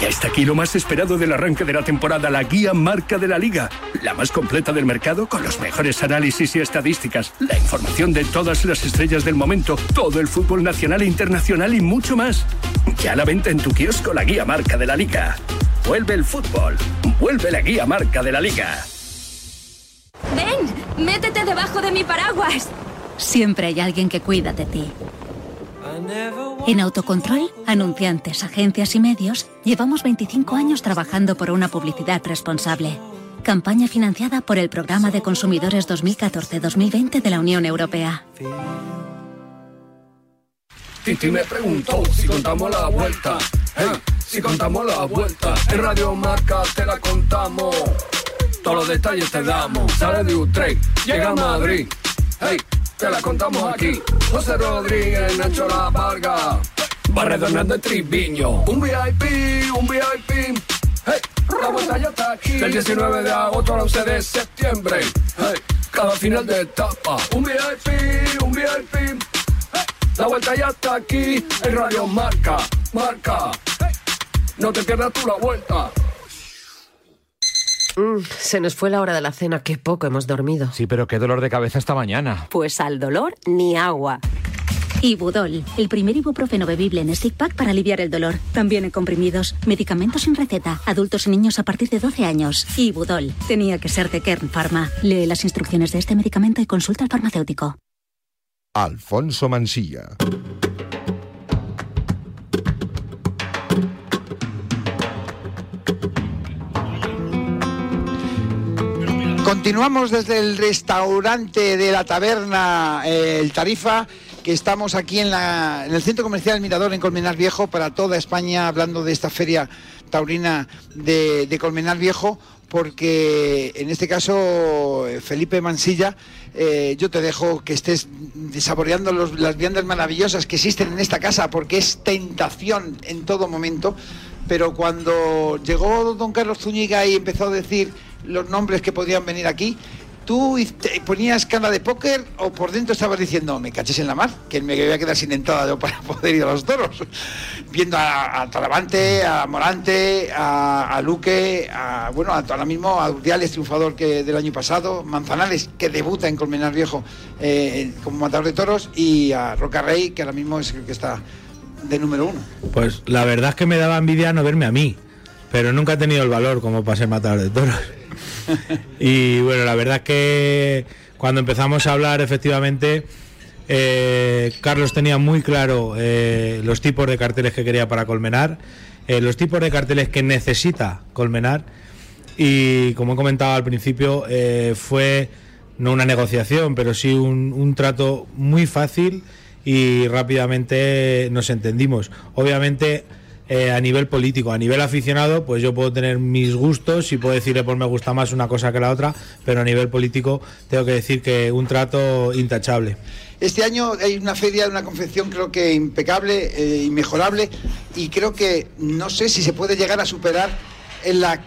Ya está aquí lo más esperado del arranque de la temporada, la guía marca de la liga. La más completa del mercado con los mejores análisis y estadísticas, la información de todas las estrellas del momento, todo el fútbol nacional e internacional y mucho más. Ya a la venta en tu kiosco la guía marca de la liga. Vuelve el fútbol, vuelve la guía marca de la liga. Ven, métete debajo de mi paraguas. Siempre hay alguien que cuida de ti. En Autocontrol, anunciantes, agencias y medios, llevamos 25 años trabajando por una publicidad responsable. Campaña financiada por el Programa de Consumidores 2014-2020 de la Unión Europea. Titi me preguntó si contamos la vuelta. Hey, si contamos la vuelta. En Radio Marca te la contamos. Todos los detalles te damos. Sale de Utrecht, llega a Madrid. Hey, te la contamos aquí. José Rodríguez, Nacho La Varga. Barredo Hernández Triviño. Un VIP, un VIP. Hey, La vuelta ya está aquí. Del 19 de agosto al 11 de septiembre. Cada final de etapa. Un VIP, un VIP. La vuelta ya está aquí. En Radio Marca, marca. No te pierdas tú la vuelta. Mm, se nos fue la hora de la cena, qué poco hemos dormido. Sí, pero qué dolor de cabeza esta mañana. Pues al dolor ni agua. Ibudol, el primer ibuprofeno bebible en stick pack para aliviar el dolor. También en comprimidos, medicamentos sin receta, adultos y niños a partir de 12 años. Ibudol, tenía que ser de Kern Pharma. Lee las instrucciones de este medicamento y consulta al farmacéutico. Alfonso Mansilla. Continuamos desde el restaurante de la taberna eh, El Tarifa, que estamos aquí en, la- en el centro comercial Mirador en Colmenar Viejo para toda España, hablando de esta feria taurina de, Colmenar Viejo, porque en este caso Felipe Mansilla, eh, yo te dejo que estés saboreando las viandas maravillosas que existen en esta casa, porque es tentación en todo momento. Pero cuando llegó don Carlos Zúñiga y empezó a decir los nombres que podían venir aquí, ¿tú ponías cara de póker o por dentro estabas diciendo, me caches en la mar, que me voy a quedar sin entrada yo *laughs* para poder ir a los toros? Viendo a, a Talavante, a Morante, a, a Luque, a, bueno, a- ahora mismo a Urdiales, triunfador que del año pasado, Manzanares, que debuta en Colmenar Viejo eh, como matador de toros, y a Roca Rey, que ahora mismo es el que está de número uno. Pues la verdad es que me daba envidia no verme a mí, pero nunca he tenido el valor como para ser matador de toros. y bueno, la verdad es que cuando empezamos a hablar, efectivamente, eh, Carlos tenía muy claro eh, los tipos de carteles que quería para Colmenar, eh, los tipos de carteles que necesita Colmenar y como he comentado al principio, fue no una negociación, pero sí un, un trato muy fácil y rápidamente nos entendimos. Obviamente eh, a nivel político, a nivel aficionado, pues yo puedo tener mis gustos y puedo decirle pues me gusta más una cosa que la otra, pero a nivel político tengo que decir que un trato intachable. Este año hay una feria de una confección creo que impecable, eh, inmejorable y creo que no sé si se puede llegar a superar en la,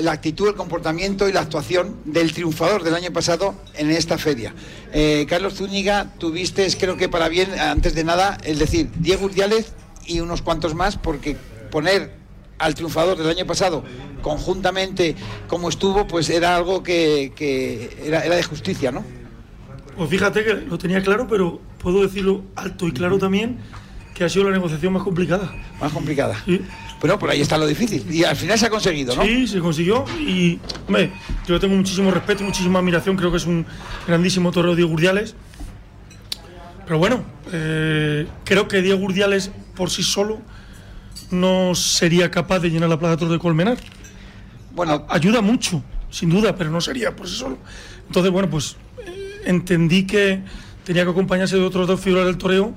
la actitud, el comportamiento y la actuación del triunfador del año pasado en esta feria. Eh, Carlos Zúñiga, tuviste, creo que para bien, antes de nada, es decir, Diego Urdiales y unos cuantos más, porque poner al triunfador del año pasado conjuntamente como estuvo, pues era algo que, que era, era de justicia, ¿no? Pues fíjate que lo tenía claro, pero puedo decirlo alto y claro también que ha sido la negociación más complicada. Más complicada. Pero por ahí está lo difícil. Y al final se ha conseguido, ¿no? Sí, se consiguió y, hombre, yo tengo muchísimo respeto muchísima admiración, creo que es un grandísimo torero Diego Urdiales. Pero bueno, eh, creo que Diego Urdiales por sí solo no sería capaz de llenar la Plaza de Colmenar. Bueno, ayuda mucho, sin duda, pero no sería por sí solo. Entonces, bueno, pues eh, entendí que tenía que acompañarse de otros dos figuras del toreo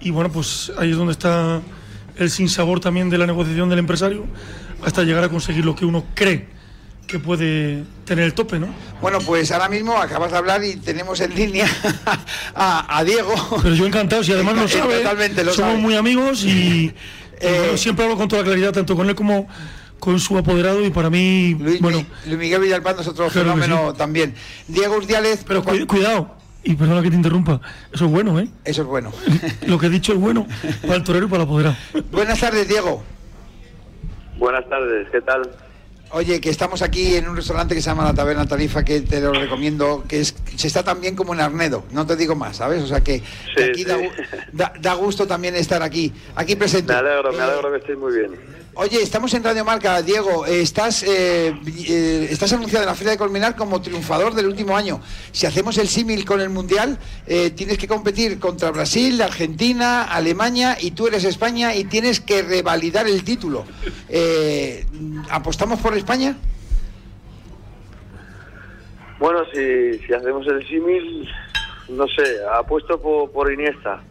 y bueno, pues ahí es donde está el sinsabor también de la negociación del empresario hasta llegar a conseguir lo que uno cree que puede tener el tope, ¿no? Bueno, pues ahora mismo acabas de hablar y tenemos en línea *laughs* a, a Diego. Pero yo encantado, si además lo Eh, *laughs* sabe, Totalmente, lo somos sabe. muy amigos y, *laughs* y siempre hablo con toda claridad, tanto con él como con su apoderado y para mí, bueno, Luis Miguel Villalpando es otro Claro fenómeno también. Diego Urdiales. Pero cu- cuidado, y perdona que te interrumpa, eso es bueno, ¿eh? Eso es bueno. Lo que he dicho es bueno para el torero y para el apoderado. Buenas tardes, Diego. Buenas tardes, ¿qué tal? Oye, que estamos aquí en un restaurante que se llama La Taberna Tarifa, que te lo recomiendo, que es se está tan bien como en Arnedo, no te digo más, ¿sabes? O sea que, aquí da gusto también estar aquí, aquí presente. Me alegro, me Eh, alegro que estéis muy bien. Oye, estamos en Radio Marca, Diego. Estás, eh, eh, estás anunciado en la Feria de Colmenar como triunfador del último año. Si hacemos el símil con el Mundial, eh, tienes que competir contra Brasil, Argentina, Alemania y tú eres España y tienes que revalidar el título. Eh, ¿Apostamos por España? Bueno, si, si hacemos el símil, no sé, apuesto por Iniesta.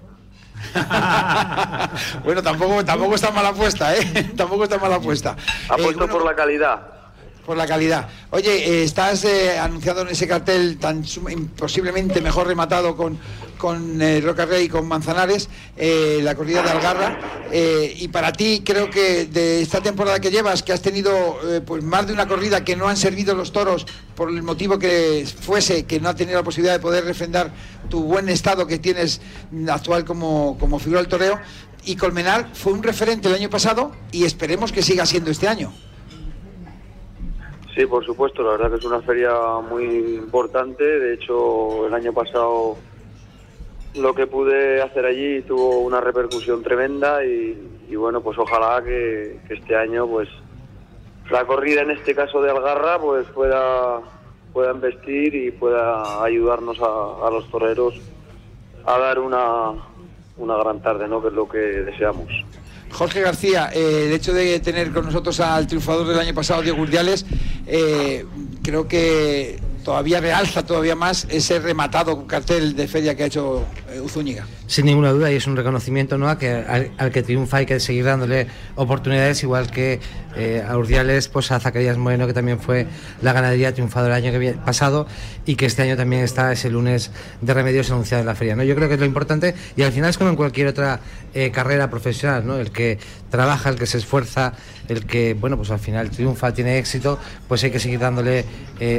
*laughs* Bueno, tampoco, tampoco está mala apuesta, ¿eh? *laughs* tampoco está mala apuesta. Apuesto por la calidad. Por la calidad. Oye, eh, estás eh, anunciado en ese cartel tan posiblemente mejor rematado con, con eh, Roca Rey y con Manzanares, la corrida de Algarra. y para ti, creo que de esta temporada que llevas, que has tenido pues más de una corrida que no han servido los toros por el motivo que fuese, que no ha tenido la posibilidad de poder refrendar tu buen estado que tienes actual como, como figura del toreo. Y Colmenar fue un referente el año pasado y esperemos que siga siendo este año. Sí, por supuesto, la verdad que es una feria muy importante. De hecho, el año pasado lo que pude hacer allí tuvo una repercusión tremenda y, bueno, pues ojalá que, este año pues la corrida en este caso de Algarra pues pueda, pueda investir y pueda ayudarnos a, a los toreros a dar una, una gran tarde, ¿no? que es lo que deseamos. Jorge García, eh, el hecho de tener con nosotros al triunfador del año pasado, Diego Urdiales, eh, creo que todavía realza todavía más ese rematado cartel de feria que ha hecho eh, Uzúñiga. Sin ninguna duda, y es un reconocimiento ¿no? al, que triunfa hay que seguir dándole oportunidades, igual que eh, a Urdiales, pues a Zacarías Moreno, que también fue la ganadería triunfadora el año que pasado y que este año también está ese lunes de remedios anunciado en la feria. ¿no? Yo creo que es lo importante, y al final es como en cualquier otra eh, carrera profesional, ¿no? el que trabaja, el que se esfuerza, el que, bueno, pues al final triunfa, tiene éxito, pues hay que seguir dándole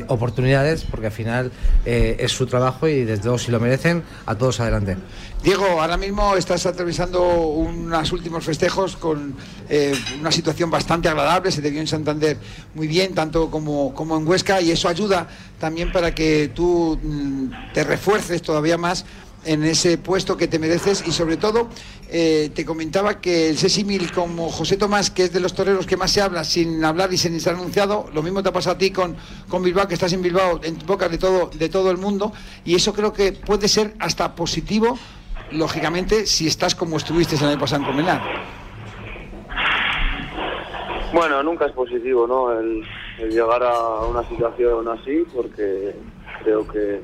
oportunidades, porque al final es su trabajo y desde luego si lo merecen, a todos adelante. Diego, ahora mismo estás atravesando unos últimos festejos con eh, una situación bastante agradable, se te vio en Santander muy bien, tanto como, como en Huesca, y eso ayuda también para que tú mm, te refuerces todavía más en ese puesto que te mereces y sobre todo eh, te comentaba que el Sesimil como José Tomás, que es de los toreros que más se habla sin hablar y sin ser anunciado, lo mismo te ha pasado a ti con, con Bilbao, que estás en Bilbao en boca de todo, de todo el mundo y eso creo que puede ser hasta positivo lógicamente, si estás como estuviste el año pasado en Comenar. Bueno, nunca es positivo, ¿no? El, llegar a una situación así, porque creo que,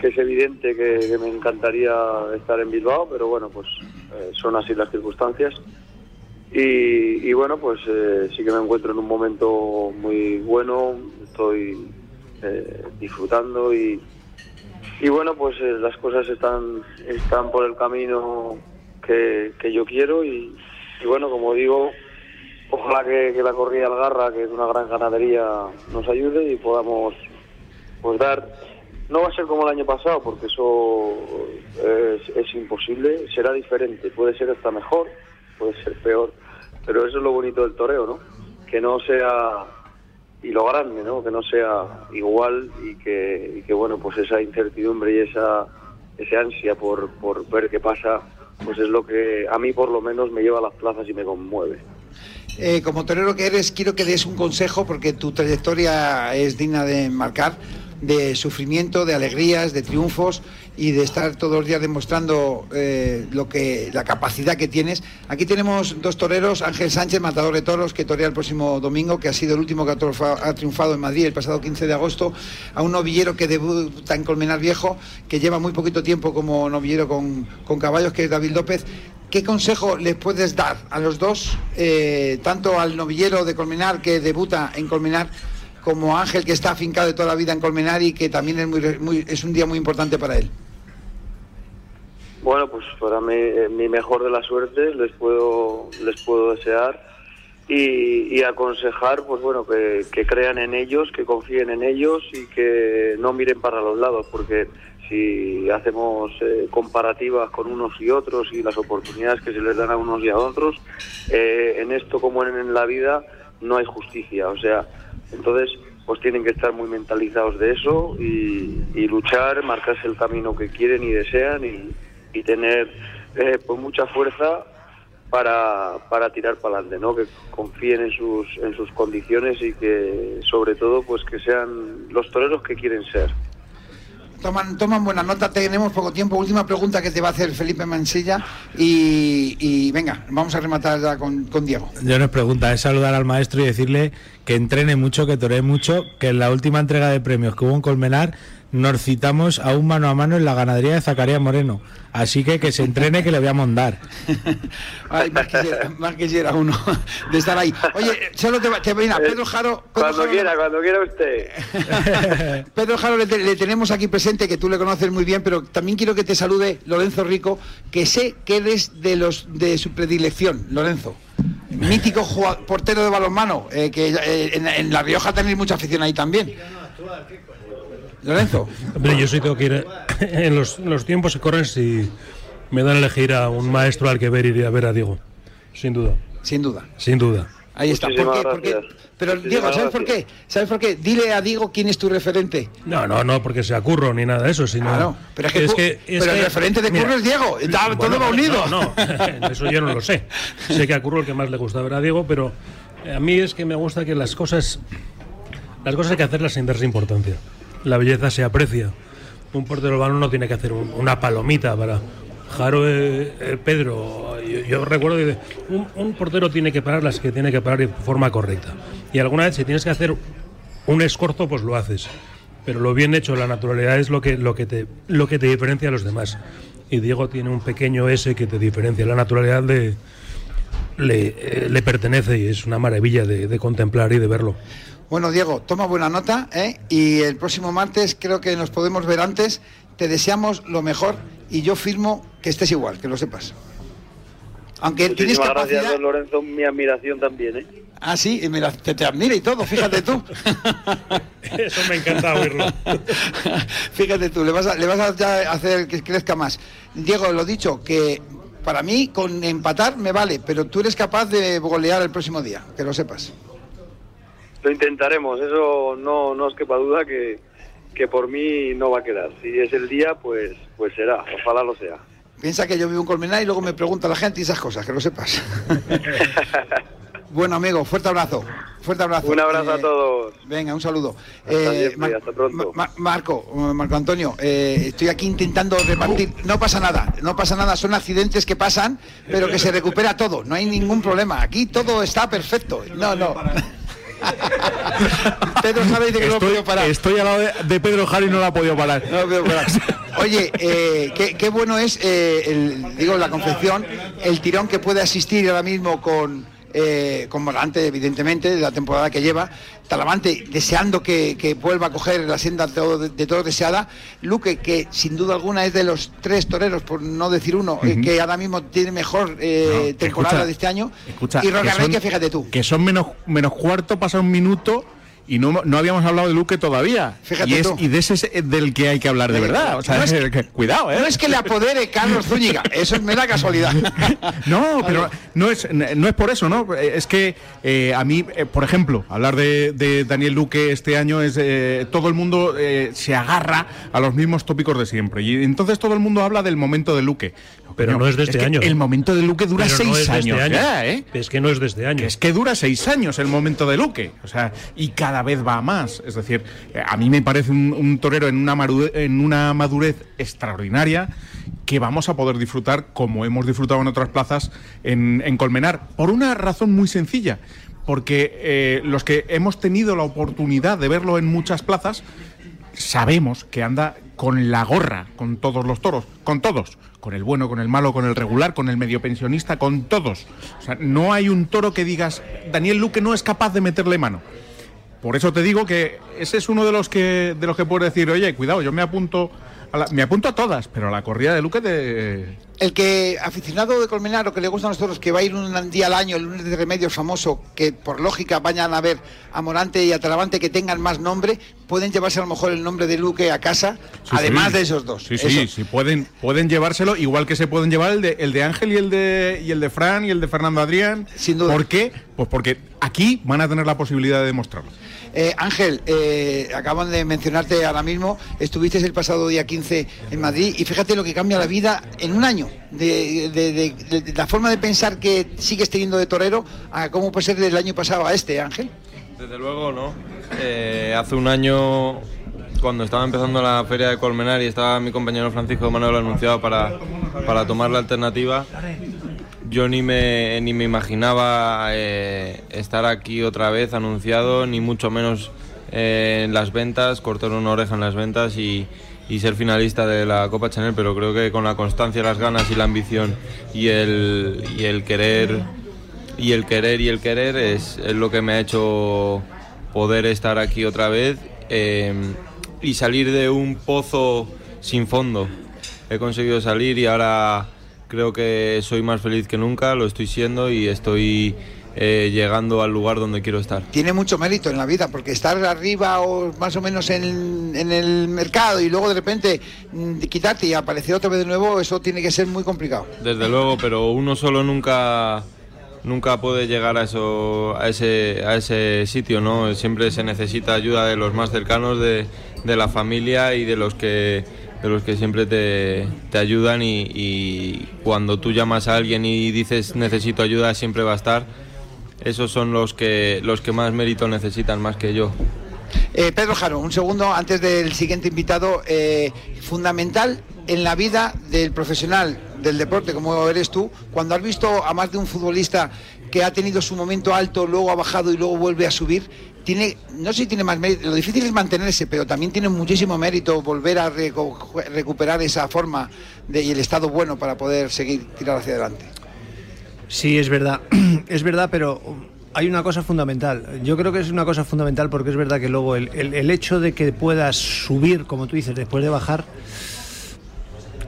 que es evidente que, me encantaría estar en Bilbao, pero bueno, pues eh, son así las circunstancias. Y, bueno, pues eh, sí que me encuentro en un momento muy bueno, estoy eh, disfrutando y, y bueno, pues eh, las cosas están, están por el camino que, yo quiero y, bueno, como digo, ojalá que, la corrida Algarra, que es una gran ganadería, nos ayude y podamos pues dar... No va a ser como el año pasado, porque eso es, es imposible, será diferente, puede ser hasta mejor, puede ser peor, pero eso es lo bonito del toreo, ¿no? Que no sea y lo grande, ¿no? Que no sea igual y que, bueno, pues esa incertidumbre y esa, ese ansia por, por ver qué pasa, pues es lo que a mí por lo menos me lleva a las plazas y me conmueve. Eh, como torero que eres, quiero que des un consejo porque tu trayectoria es digna de marcar de sufrimiento, de alegrías, de triunfos y de estar todos los días demostrando eh, lo que la capacidad que tienes. Aquí tenemos dos toreros, Ángel Sánchez, matador de toros, que torea el próximo domingo, que ha sido el último que ha triunfado en Madrid el pasado 15 de agosto, a un novillero que debuta en Colmenar Viejo, que lleva muy poquito tiempo como novillero con, caballos, que es David López. ¿Qué consejo les puedes dar a los dos, eh, tanto al novillero de Colmenar que debuta en Colmenar, como Ángel, que está afincado de toda la vida en Colmenar y que también es, muy, es un día muy importante para él? Bueno, pues para mí, eh, mi mejor de las suertes les puedo, les puedo desear y, aconsejar, pues bueno, que, crean en ellos, que confíen en ellos y que no miren para los lados, porque si hacemos eh, comparativas con unos y otros y las oportunidades que se les dan a unos y a otros, eh, en esto como en la vida no hay justicia. O sea, entonces, pues tienen que estar muy mentalizados de eso y, luchar, marcarse el camino que quieren y desean y, tener eh, pues mucha fuerza para, para tirar para adelante, ¿no? Que confíen en sus, en sus condiciones y que sobre todo pues que sean los toreros que quieren ser. Toman, toman buena nota, tenemos poco tiempo. Última pregunta que te va a hacer Felipe Mansilla y, venga, vamos a rematar ya con, Diego. Yo no es pregunta, es saludar al maestro y decirle que entrene mucho, que toree mucho, que en la última entrega de premios que hubo en Colmenar nos citamos a un mano a mano en la ganadería de Zacarías Moreno. Así que que se entrene que le voy a mondar. *laughs* Ay, más, quisiera, más quisiera uno de estar ahí. Oye, solo te, te viene a Pedro Jaro. Pedro Cuando Jaro- quiera, cuando quiera usted. *laughs* *laughs* Pedro Jaro le, te- le tenemos aquí presente, que tú le conoces muy bien, pero también quiero que te salude Lorenzo Rico, que sé que eres de los de su predilección, Lorenzo. Mítico portero de balonmano, eh, que eh, en, en La Rioja tenéis mucha afición ahí también. Lorenzo. Hombre, yo sí tengo que ir. En los, los tiempos que corren, si me dan a elegir a un maestro al que ver, iría a ver a Diego. Sin duda. Sin duda. Sin duda. Ahí está. ¿Por qué? Pero Muchísimas Diego, ¿sabes por qué? ¿Sabes por qué? Dile a Diego quién es tu referente. No, no, no, porque sea curro ni nada de eso, sino. Claro, pero es que cu- pero el referente de Curro es Diego, está- todo va unido. No, no, eso yo no lo sé. Sé que a Curro el que más le gusta ver a Diego, pero a mí es que me gusta que las cosas. Las cosas hay que hacerlas sin darse importancia. La belleza se aprecia. Un portero balón no tiene que hacer un- una palomita para. Jaro, eh, eh, Pedro, yo, recuerdo que un, portero tiene que parar las que tiene que parar de forma correcta. Y alguna vez si tienes que hacer un escorzo, pues lo haces. Pero lo bien hecho, la naturalidad es lo que, lo que, te, lo que te diferencia a los demás. Y Diego tiene un pequeño S que te diferencia. La naturalidad le, le, eh, le pertenece y es una maravilla de, de contemplar y de verlo. Bueno, Diego, toma buena nota, ¿eh? Y el próximo martes creo que nos podemos ver antes. Te deseamos lo mejor y yo firmo que estés igual, que lo sepas. Aunque tienes Muchísimas gracias, capacidad. don Lorenzo. Mi admiración también, ¿eh? Ah, sí, y mira, te, te admira y todo, fíjate tú. *laughs* Eso me encanta oírlo. *laughs* Fíjate tú, le vas a, le vas a ya hacer que crezca más. Diego, lo dicho, que para mí con empatar me vale, pero tú eres capaz de golear el próximo día, que lo sepas. Lo intentaremos, eso no, no os quepa duda que, que por mí no va a quedar. Si es el día, pues, pues será, ojalá lo sea. Piensa que yo vivo en Colmenar y luego me pregunta la gente y esas cosas, que lo sepas. *laughs* bueno, amigo, fuerte abrazo. Fuerte abrazo. Un abrazo a Eh, todos. Venga, un saludo. Hasta Eh, siempre, Mar- hasta pronto. Ma- Marco, eh, Marco Antonio, eh, estoy aquí intentando repartir. No pasa nada, no pasa nada, son accidentes que pasan, pero que se recupera todo, no hay ningún problema. Aquí todo está perfecto. No, no. *laughs* Pedro Jara dice que no lo ha podido parar. Estoy al lado de, de Pedro Jara y no la ha podido parar. No, *laughs* oye, eh, qué, qué bueno es, eh, el, digo, la confección, el tirón que puede asistir ahora mismo con, eh, con Morante, evidentemente, de la temporada que lleva. Talavante deseando que, que vuelva a coger la senda de todo, de todo deseada. Luque, que sin duda alguna es de los tres toreros, por no decir uno, eh, Ujú. que ahora mismo tiene mejor eh, No, temporada escucha, de este año. Escucha, y que Roca Rey, son- que fíjate tú. Que son menos, menos cuarto, pasa un minuto y no, no habíamos hablado de Luque todavía. Fíjate y, es, tú. y de ese es del que hay que hablar de verdad. O sea, No es *laughs* que- cuidado, ¿eh? No es que le apodere Carlos Zúñiga, *laughs* eso es mera casualidad. *laughs* No, pero no es, no es por eso, ¿no? Es que eh, a mí, eh, por ejemplo, hablar de, de Daniel Luque este año es. eh, todo el mundo eh, se agarra a los mismos tópicos de siempre. Y entonces todo el mundo habla del momento de Luque. Pero no es de este que año. El momento de Luque dura Pero no seis es de este años. año. ya, ¿eh? Es que no es de este año. Es que dura seis años el momento de Luque. O sea, y cada vez va a más. Es decir, eh, a mí me parece un, torero en una, maru- en una madurez extraordinaria que vamos a poder disfrutar como hemos disfrutado en otras plazas en, en Colmenar. Por una razón muy sencilla. Porque eh, los que hemos tenido la oportunidad de verlo en muchas plazas, sabemos que anda con la gorra, con todos los toros, con todos, con el bueno, con el malo, con el regular, con el medio pensionista, con todos. O sea, no hay un toro que digas, Daniel Luque no es capaz de meterle mano. Por eso te digo que ese es uno de los que de los que puedo decir, oye, cuidado, yo me apunto a la- me apunto a todas, pero a la corrida de Luque de El que aficionado de Colmenar o que le gustan los toros, que va a ir un día al año, el lunes de remedios famoso, que por lógica vayan a ver a Morante y a Talavante que tengan más nombre, pueden llevarse a lo mejor el nombre de Luque a casa, Sí, además sí. de esos dos. Sí, sí, Eso. sí, pueden, pueden llevárselo, igual que se pueden llevar el de, el de Ángel y el de, y el de Fran y el de Fernando Adrián. Sin duda. ¿Por qué? Pues porque aquí van a tener la posibilidad de demostrarlo. Eh, Ángel, eh, acaban de mencionarte ahora mismo, estuviste el pasado día 15 en Madrid y fíjate lo que cambia la vida en un año, de, de- de- de- de la forma de pensar que sigues teniendo de torero a cómo puede ser del año pasado a este, Ángel. Desde luego, ¿no? Eh, hace un año, cuando estaba empezando la feria de Colmenar y estaba mi compañero Francisco Manuel anunciado para, para tomar la alternativa, yo ni me, ni me imaginaba eh, estar aquí otra vez anunciado, ni mucho menos eh, en las ventas, cortar una oreja en las ventas y, y ser finalista de la Copa Chanel, pero creo que con la constancia, las ganas y la ambición y el, y el querer y el querer y el querer es, es lo que me ha hecho poder estar aquí otra vez eh, y salir de un pozo sin fondo. He conseguido salir y ahora creo que soy más feliz que nunca, lo estoy siendo y estoy eh, llegando al lugar donde quiero estar. Tiene mucho mérito en la vida, porque estar arriba o más o menos en, en el mercado y luego de repente mm, quitarte y aparecer otra vez de nuevo, eso tiene que ser muy complicado. Desde luego, pero uno solo nunca nunca puede llegar a eso a ese a ese sitio, ¿no? Siempre se necesita ayuda de los más cercanos de, de la familia y de los que de los que siempre te, te ayudan y, cuando tú llamas a alguien y dices necesito ayuda siempre va a estar. Esos son los que los que más mérito necesitan más que yo. Eh, Pedro Jaro, un segundo antes del siguiente invitado. eh, fundamental en la vida del profesional del deporte como eres tú, cuando has visto a más de un futbolista que ha tenido su momento alto, luego ha bajado y luego vuelve a subir, tiene, no sé si tiene más mérito, lo difícil es mantenerse, pero también tiene muchísimo mérito volver a reco- recuperar esa forma y el estado bueno para poder seguir tirar hacia adelante. Sí, es verdad, *clears throat* es verdad, pero hay una cosa fundamental. Yo creo que es una cosa fundamental porque es verdad que luego el, el- el hecho de que puedas subir, como tú dices, después de bajar,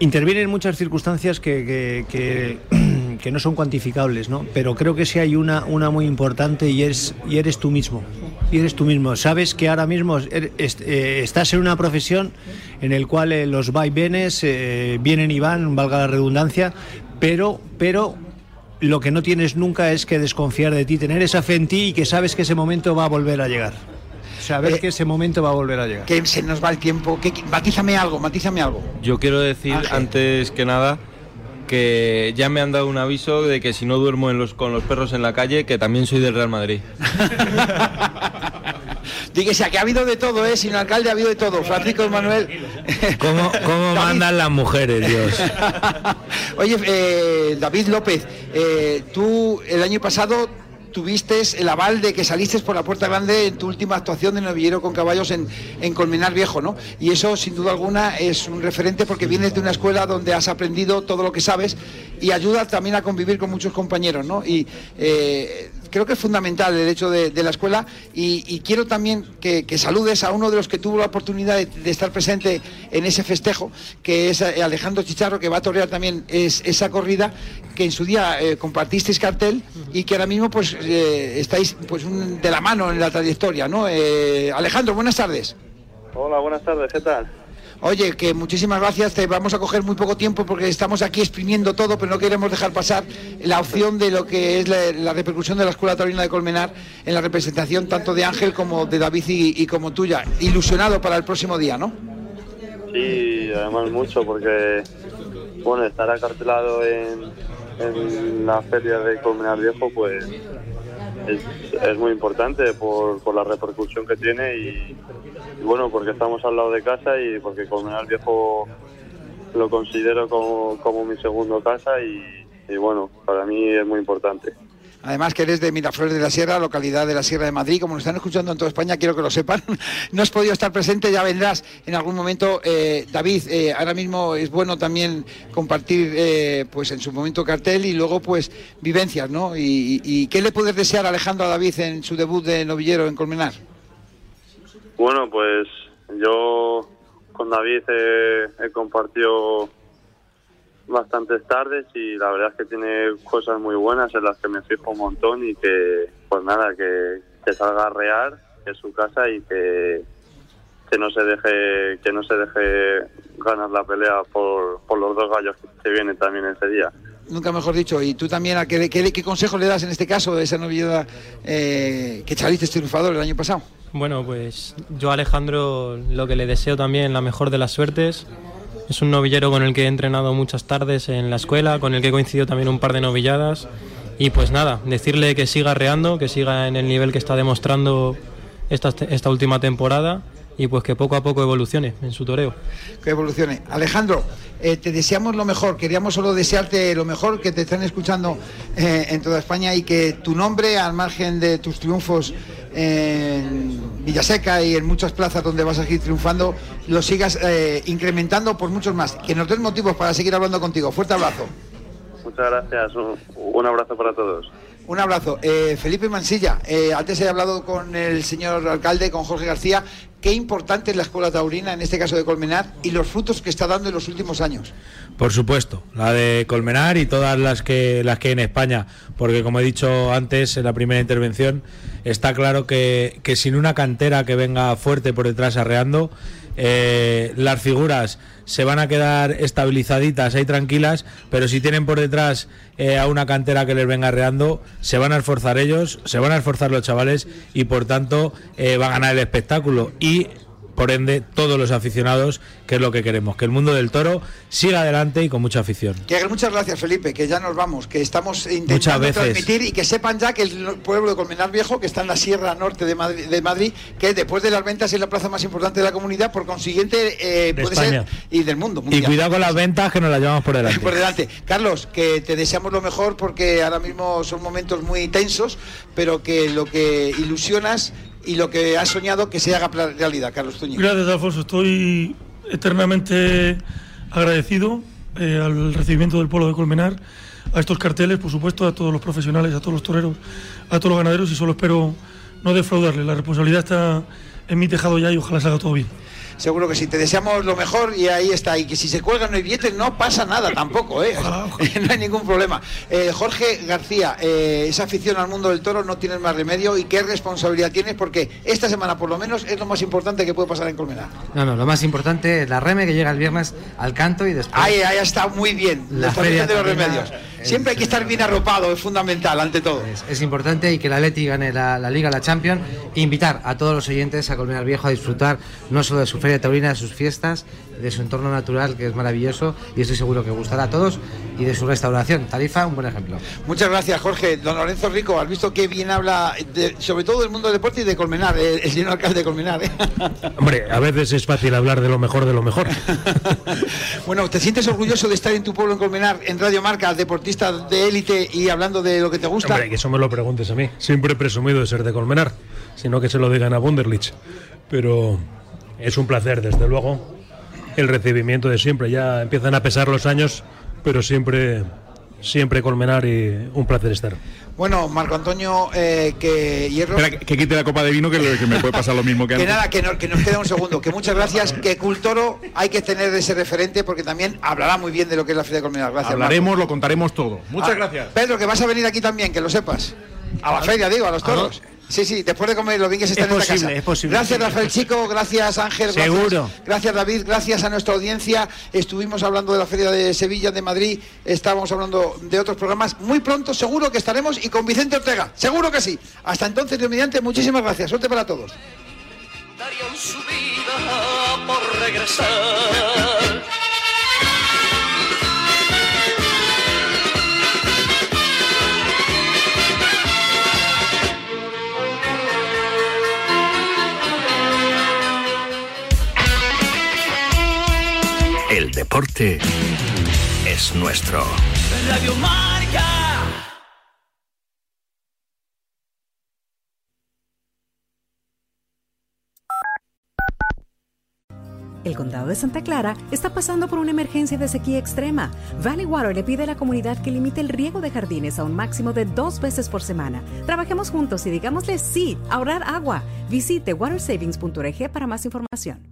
intervienen muchas circunstancias que, *clears throat* que- no son cuantificables, ¿no? Pero creo que sí hay una, una muy importante y es y eres tú mismo. Y eres tú mismo. Sabes que ahora mismo er- eh, estás en una profesión en el cual eh, los vaivenes eh, vienen y van, valga la redundancia, pero, pero lo que no tienes nunca es que desconfiar de ti, tener esa fe en ti y que sabes que ese momento va a volver a llegar. Saber que ese momento va a volver a llegar. Que se nos va el tiempo. Que, que- matízame algo, matízame algo. Yo quiero decir antes que nada que ya me han dado un aviso de que si no duermo en los, con los perros en la calle, que también soy del Real Madrid. *laughs* Dígase, que ha habido de todo, ¿eh? Sin alcalde ha habido de todo. Francisco Manuel. ¿Cómo, cómo *laughs* mandan las mujeres, Dios? *laughs* Oye, eh, David López, eh, tú el año pasado tuviste el aval de que saliste por la puerta grande en tu última actuación de novillero con caballos en, en Colmenar Viejo, ¿no? Y eso, sin duda alguna, es un referente porque vienes de una escuela donde has aprendido todo lo que sabes y ayuda también a convivir con muchos compañeros, ¿no? Y eh, creo que es fundamental el hecho de, la escuela y, quiero también que, saludes a uno de los que tuvo la oportunidad de, de estar presente en ese festejo, que es eh, Alejandro Chicharro, que va a torear también es, esa corrida, que en su día eh, compartisteis cartel y que ahora mismo pues eh, estáis pues un- de la mano en la trayectoria, ¿no? Eh, Alejandro, buenas tardes. Hola, buenas tardes, ¿qué tal? Oye, que muchísimas gracias, te vamos a coger muy poco tiempo porque estamos aquí exprimiendo todo, pero no queremos dejar pasar la opción de lo que es la, repercusión de la Escuela Taurina de Colmenar en la representación tanto de Ángel como de David y, como tuya. Ilusionado para el próximo día, ¿no? Sí, además mucho porque, bueno, estar acartelado en, en la feria de Colmenar Viejo, pues es, es muy importante por, por la repercusión que tiene y bueno, porque estamos al lado de casa y porque Colmenar Viejo lo considero como, como mi segundo casa y, bueno, para mí es muy importante. Además que eres de Miraflores de la Sierra, localidad de la Sierra de Madrid, como nos están escuchando en toda España, quiero que lo sepan. *laughs* No has podido estar presente, ya vendrás en algún momento. Eh, David, eh, ahora mismo es bueno también compartir, eh, pues en su momento cartel y luego pues vivencias, ¿no? Y, y- qué le puedes desear Alejandro a David en su debut de novillero en Colmenar? Bueno, pues yo con David he, he compartido bastantes tardes y la verdad es que tiene cosas muy buenas en las que me fijo un montón y que, pues nada, que, que salga a rear, que su casa y que, que no se deje que no se deje ganar la pelea por, por los dos gallos que vienen también ese día. Nunca mejor dicho. Y tú también, ¿a qué, qué, consejo le das en este caso de esa novillera eh, que saliste triunfador el año pasado? Bueno, pues yo a Alejandro lo que le deseo también la mejor de las suertes. Es un novillero con el que he entrenado muchas tardes en la escuela, con el que he coincidido también un par de novilladas. Y pues nada, decirle que siga reando, que siga en el nivel que está demostrando esta, esta última temporada y pues que poco a poco evolucione en su toreo. que evolucione. Alejandro, eh, te deseamos lo mejor, queríamos solo desearte lo mejor, que te están escuchando eh, en toda España y que tu nombre, al margen de tus triunfos en Villaseca y en muchas plazas donde vas a seguir triunfando, lo sigas eh, incrementando por muchos más. Que nos den motivos para seguir hablando contigo. Fuerte abrazo. Muchas gracias, un, un abrazo para todos. Un abrazo. Eh, Felipe Mansilla, eh, antes he hablado con el señor alcalde, con Jorge García. Qué importante es la escuela taurina, en este caso de Colmenar, y los frutos que está dando en los últimos años. Por supuesto, la de Colmenar y todas las que las que hay en España, porque como he dicho antes en la primera intervención, está claro que, que sin una cantera que venga fuerte por detrás arreando, eh, las figuras se van a quedar estabilizaditas ahí tranquilas, pero si tienen por detrás eh, a una cantera que les venga arreando, se van a esforzar ellos, se van a esforzar los chavales y por tanto eh, va a ganar el espectáculo. Y por ende todos los aficionados, que es lo que queremos, que el mundo del toro siga adelante y con mucha afición. Que muchas gracias Felipe, que ya nos vamos, que estamos intentando veces. transmitir y que sepan ya que el pueblo de Colmenar Viejo, que está en la Sierra Norte de Madrid, de Madrid que después de las ventas es la plaza más importante de la comunidad, por consiguiente eh, De puede España. ser y del mundo. Y mundial. cuidado con las ventas que nos las llevamos por delante. *laughs* por delante. Carlos, que te deseamos lo mejor porque ahora mismo son momentos muy tensos, pero que lo que ilusionas y lo que has soñado que se haga realidad, Carlos Zúñiga. Gracias, Alfonso. Estoy eternamente agradecido eh, al recibimiento del pueblo de Colmenar, a estos carteles, por supuesto, a todos los profesionales, a todos los toreros, a todos los ganaderos y solo espero no defraudarles. La responsabilidad está en mi tejado ya y ojalá salga todo bien. Seguro que sí, te deseamos lo mejor y ahí está. Y que si se cuelgan los billetes no pasa nada tampoco, ¿eh? *laughs* no hay ningún problema. Eh, Jorge García, eh, esa afición al mundo del toro no tienes más remedio y qué responsabilidad tienes porque esta semana por lo menos es lo más importante que puede pasar en Colmenar. No, no, lo más importante es la reme que llega el viernes al canto y después. Ahí, ahí está muy bien, la, La establecición de feria los remedios. Siempre hay que estar bien arropado, es fundamental, ante todo. Es importante y que la Leti gane la, la Liga, la Champions. E invitar a todos los oyentes a Colmenar Viejo a disfrutar no solo de su feria taurina, de sus fiestas, de su entorno natural que es maravilloso y estoy seguro que gustará a todos y de su restauración. Tarifa, un buen ejemplo. Muchas gracias, Jorge. Don Lorenzo Rico, has visto qué bien habla, de- sobre todo del mundo del deporte y de Colmenar, el, el señor alcalde de Colmenar. ¿eh? *laughs* Hombre, a veces es fácil hablar de lo mejor de lo mejor. *laughs* Bueno, ¿te sientes orgulloso de estar en tu pueblo en Colmenar, en Radio Marca, deportista de élite y hablando de lo que te gusta? Hombre, que eso me lo preguntes a mí. Siempre he presumido de ser de Colmenar, sino que se lo digan a Wunderlich. Pero es un placer, desde luego, el recibimiento de siempre. Ya empiezan a pesar los años, pero siempre, siempre Colmenar y un placer estar. Bueno, Marco Antonio, eh, que hierro. Espera, que, que quite la copa de vino, que, lo- que me puede pasar lo mismo que *laughs* Que antes. nada, que, no- que nos queda un segundo. Que muchas gracias. Que Cultoro hay que tener ese referente porque también hablará muy bien de lo que es la Feria de Colmenar. Gracias. Hablaremos, lo contaremos todo. Muchas Ah, gracias. Pedro, que vas a venir aquí también, que lo sepas. A la feria, digo, a los toros. Sí, sí, después de comer los bien que se Es están en esta posible, casa. es posible. Gracias, Rafael Chico, gracias, Ángel. gracias- Seguro. Gracias, David, gracias a nuestra audiencia. Estuvimos hablando de la Feria de Sevilla, de Madrid, estábamos hablando de otros programas. Muy pronto, seguro que estaremos y con Vicente Ortega, seguro que sí. Hasta entonces, Dios mediante, muchísimas gracias. Suerte para todos. darían su vida por regresar. Deporte es nuestro. Radio Marca. El condado de Santa Clara está pasando por una emergencia de sequía extrema. Valley Water le pide a la comunidad que limite el riego de jardines a un máximo de dos veces por semana. Trabajemos juntos y digámosle sí, a ahorrar agua. Visite watersavings.org para más información.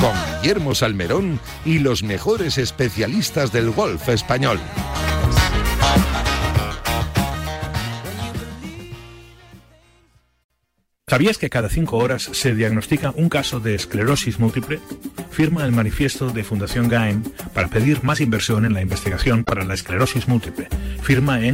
Con Guillermo Salmerón y los mejores especialistas del golf español. ¿Sabías que cada cinco horas se diagnostica un caso de esclerosis múltiple? Firma el manifiesto de Fundación GAEM para pedir más inversión en la investigación para la esclerosis múltiple. Firma en